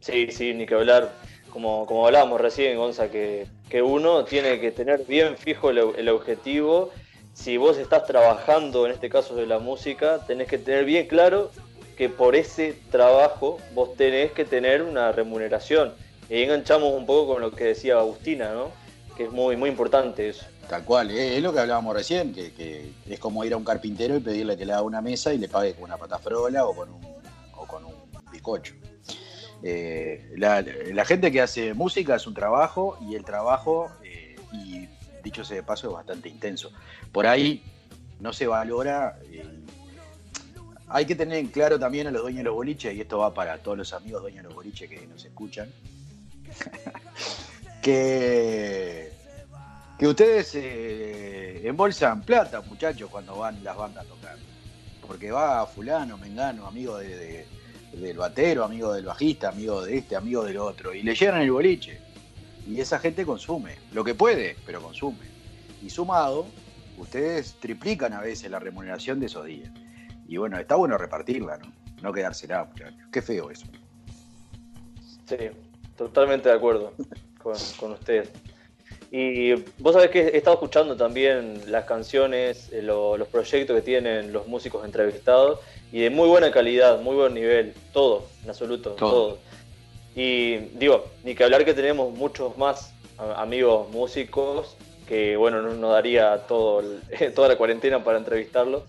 Sí, sí, ni que hablar. Como, como hablábamos recién, Gonza, que, que uno tiene que tener bien fijo el, objetivo. Si vos estás trabajando, en este caso de la música, tenés que tener bien claro que por ese trabajo vos tenés que tener una remuneración. Y enganchamos un poco con lo que decía Agustina, ¿no? Que es muy, muy importante eso. Tal cual, es lo que hablábamos recién, que, que es como ir a un carpintero y pedirle que le haga una mesa y le pague con una patafrola o con un, o con un bizcocho. Eh, la, gente que hace música es un trabajo y el trabajo, eh, y dicho sea de paso, es bastante intenso. Por ahí no se valora. eh, hay que tener en claro también a los dueños de los boliches, y esto va para todos los amigos dueños de los boliches que nos escuchan, que, que ustedes embolsan plata, muchachos, cuando van las bandas a tocar. Porque va fulano, mengano, amigo de- del batero, amigo del bajista, amigo de este, amigo del otro, y le llenan el boliche. Y esa gente consume, lo que puede, pero consume. Y sumado, ustedes triplican a veces la remuneración de esos días. Y bueno, está bueno repartirla, ¿no? No quedársela, muchachos. Qué feo eso. Sí, totalmente de acuerdo con, con ustedes. Y vos sabés que he estado escuchando también las canciones, eh, lo- los proyectos que tienen los músicos entrevistados y de muy buena calidad, muy buen nivel, todo, en absoluto, Todo. todo. Y digo, ni que hablar que tenemos muchos más amigos músicos que bueno, no nos daría todo el- toda la cuarentena para entrevistarlos,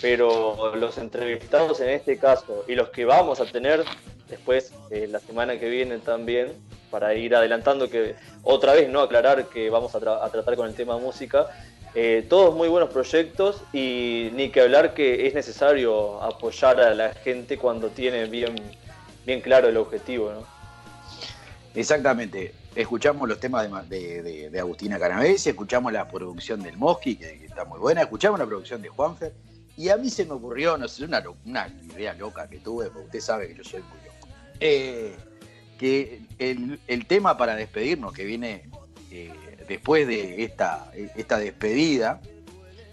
pero los entrevistados en este caso y los que vamos a tener después eh, la semana que viene también para ir adelantando que otra vez no aclarar que vamos a, tra- a tratar con el tema música eh, todos muy buenos proyectos y ni que hablar que es necesario apoyar a la gente cuando tiene bien bien claro el objetivo ¿no? Exactamente. Escuchamos los temas de, de, de- de Agustina Canavesi, escuchamos la producción del Mosqui, que, que está muy buena, escuchamos la producción de Juanfer, y a mí se me ocurrió, no sé, una, una idea loca que tuve, porque usted sabe que yo soy muy loco, eh, que el, el tema para despedirnos, que viene eh, después de esta, esta despedida,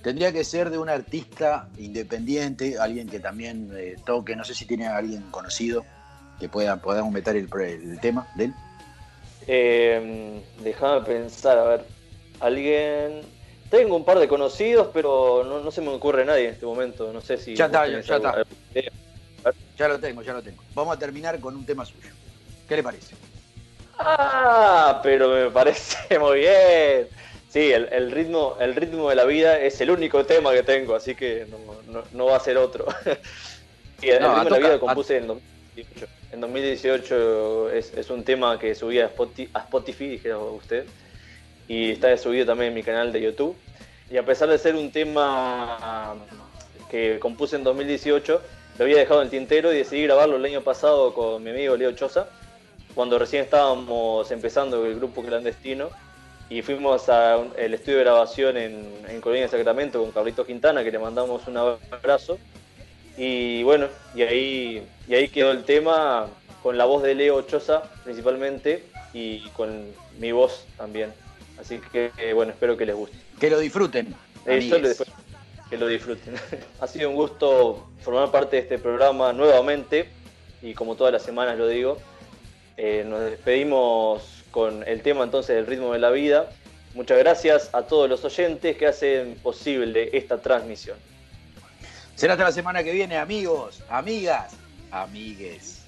tendría que ser de un artista independiente, alguien que también eh, toque, no sé si tiene a alguien conocido que pueda, podamos meter el, el tema de él. Eh, déjame pensar, a ver, alguien... Tengo un par de conocidos, pero no, no se me ocurre nadie en este momento. No sé si... Ya está, tenés ya está. Ya lo tengo, ya lo tengo. Vamos a terminar con un tema suyo. ¿Qué le parece? Ah, pero me parece muy bien. Sí, el, el ritmo, el ritmo de la vida es el único tema que tengo, así que no, no- no va a ser otro. Sí, el No, ritmo a de la vida lo compuse en 2018. En 2018 es, es un tema que subí a Spoti- a Spotify, dijera usted, y está subido también en mi canal de YouTube. Y a pesar de ser un tema que compuse en 2018, lo había dejado en el tintero y decidí grabarlo el año pasado con mi amigo Leo Choza, cuando recién estábamos empezando el grupo clandestino y fuimos al estudio de grabación en, en Colonia de Sacramento con Carlito Quintana, que le mandamos un abrazo. Y bueno, y ahí, y ahí quedó el tema con la voz de Leo Choza principalmente y con mi voz también. Así que eh, bueno, espero que les guste. Que lo disfruten. Eh, que lo disfruten. ha sido un gusto formar parte de este programa nuevamente y como todas las semanas lo digo, eh, nos despedimos con el tema entonces del ritmo de la vida. Muchas gracias a todos los oyentes que hacen posible esta transmisión. Será hasta la semana que viene, amigos, amigas, amigues.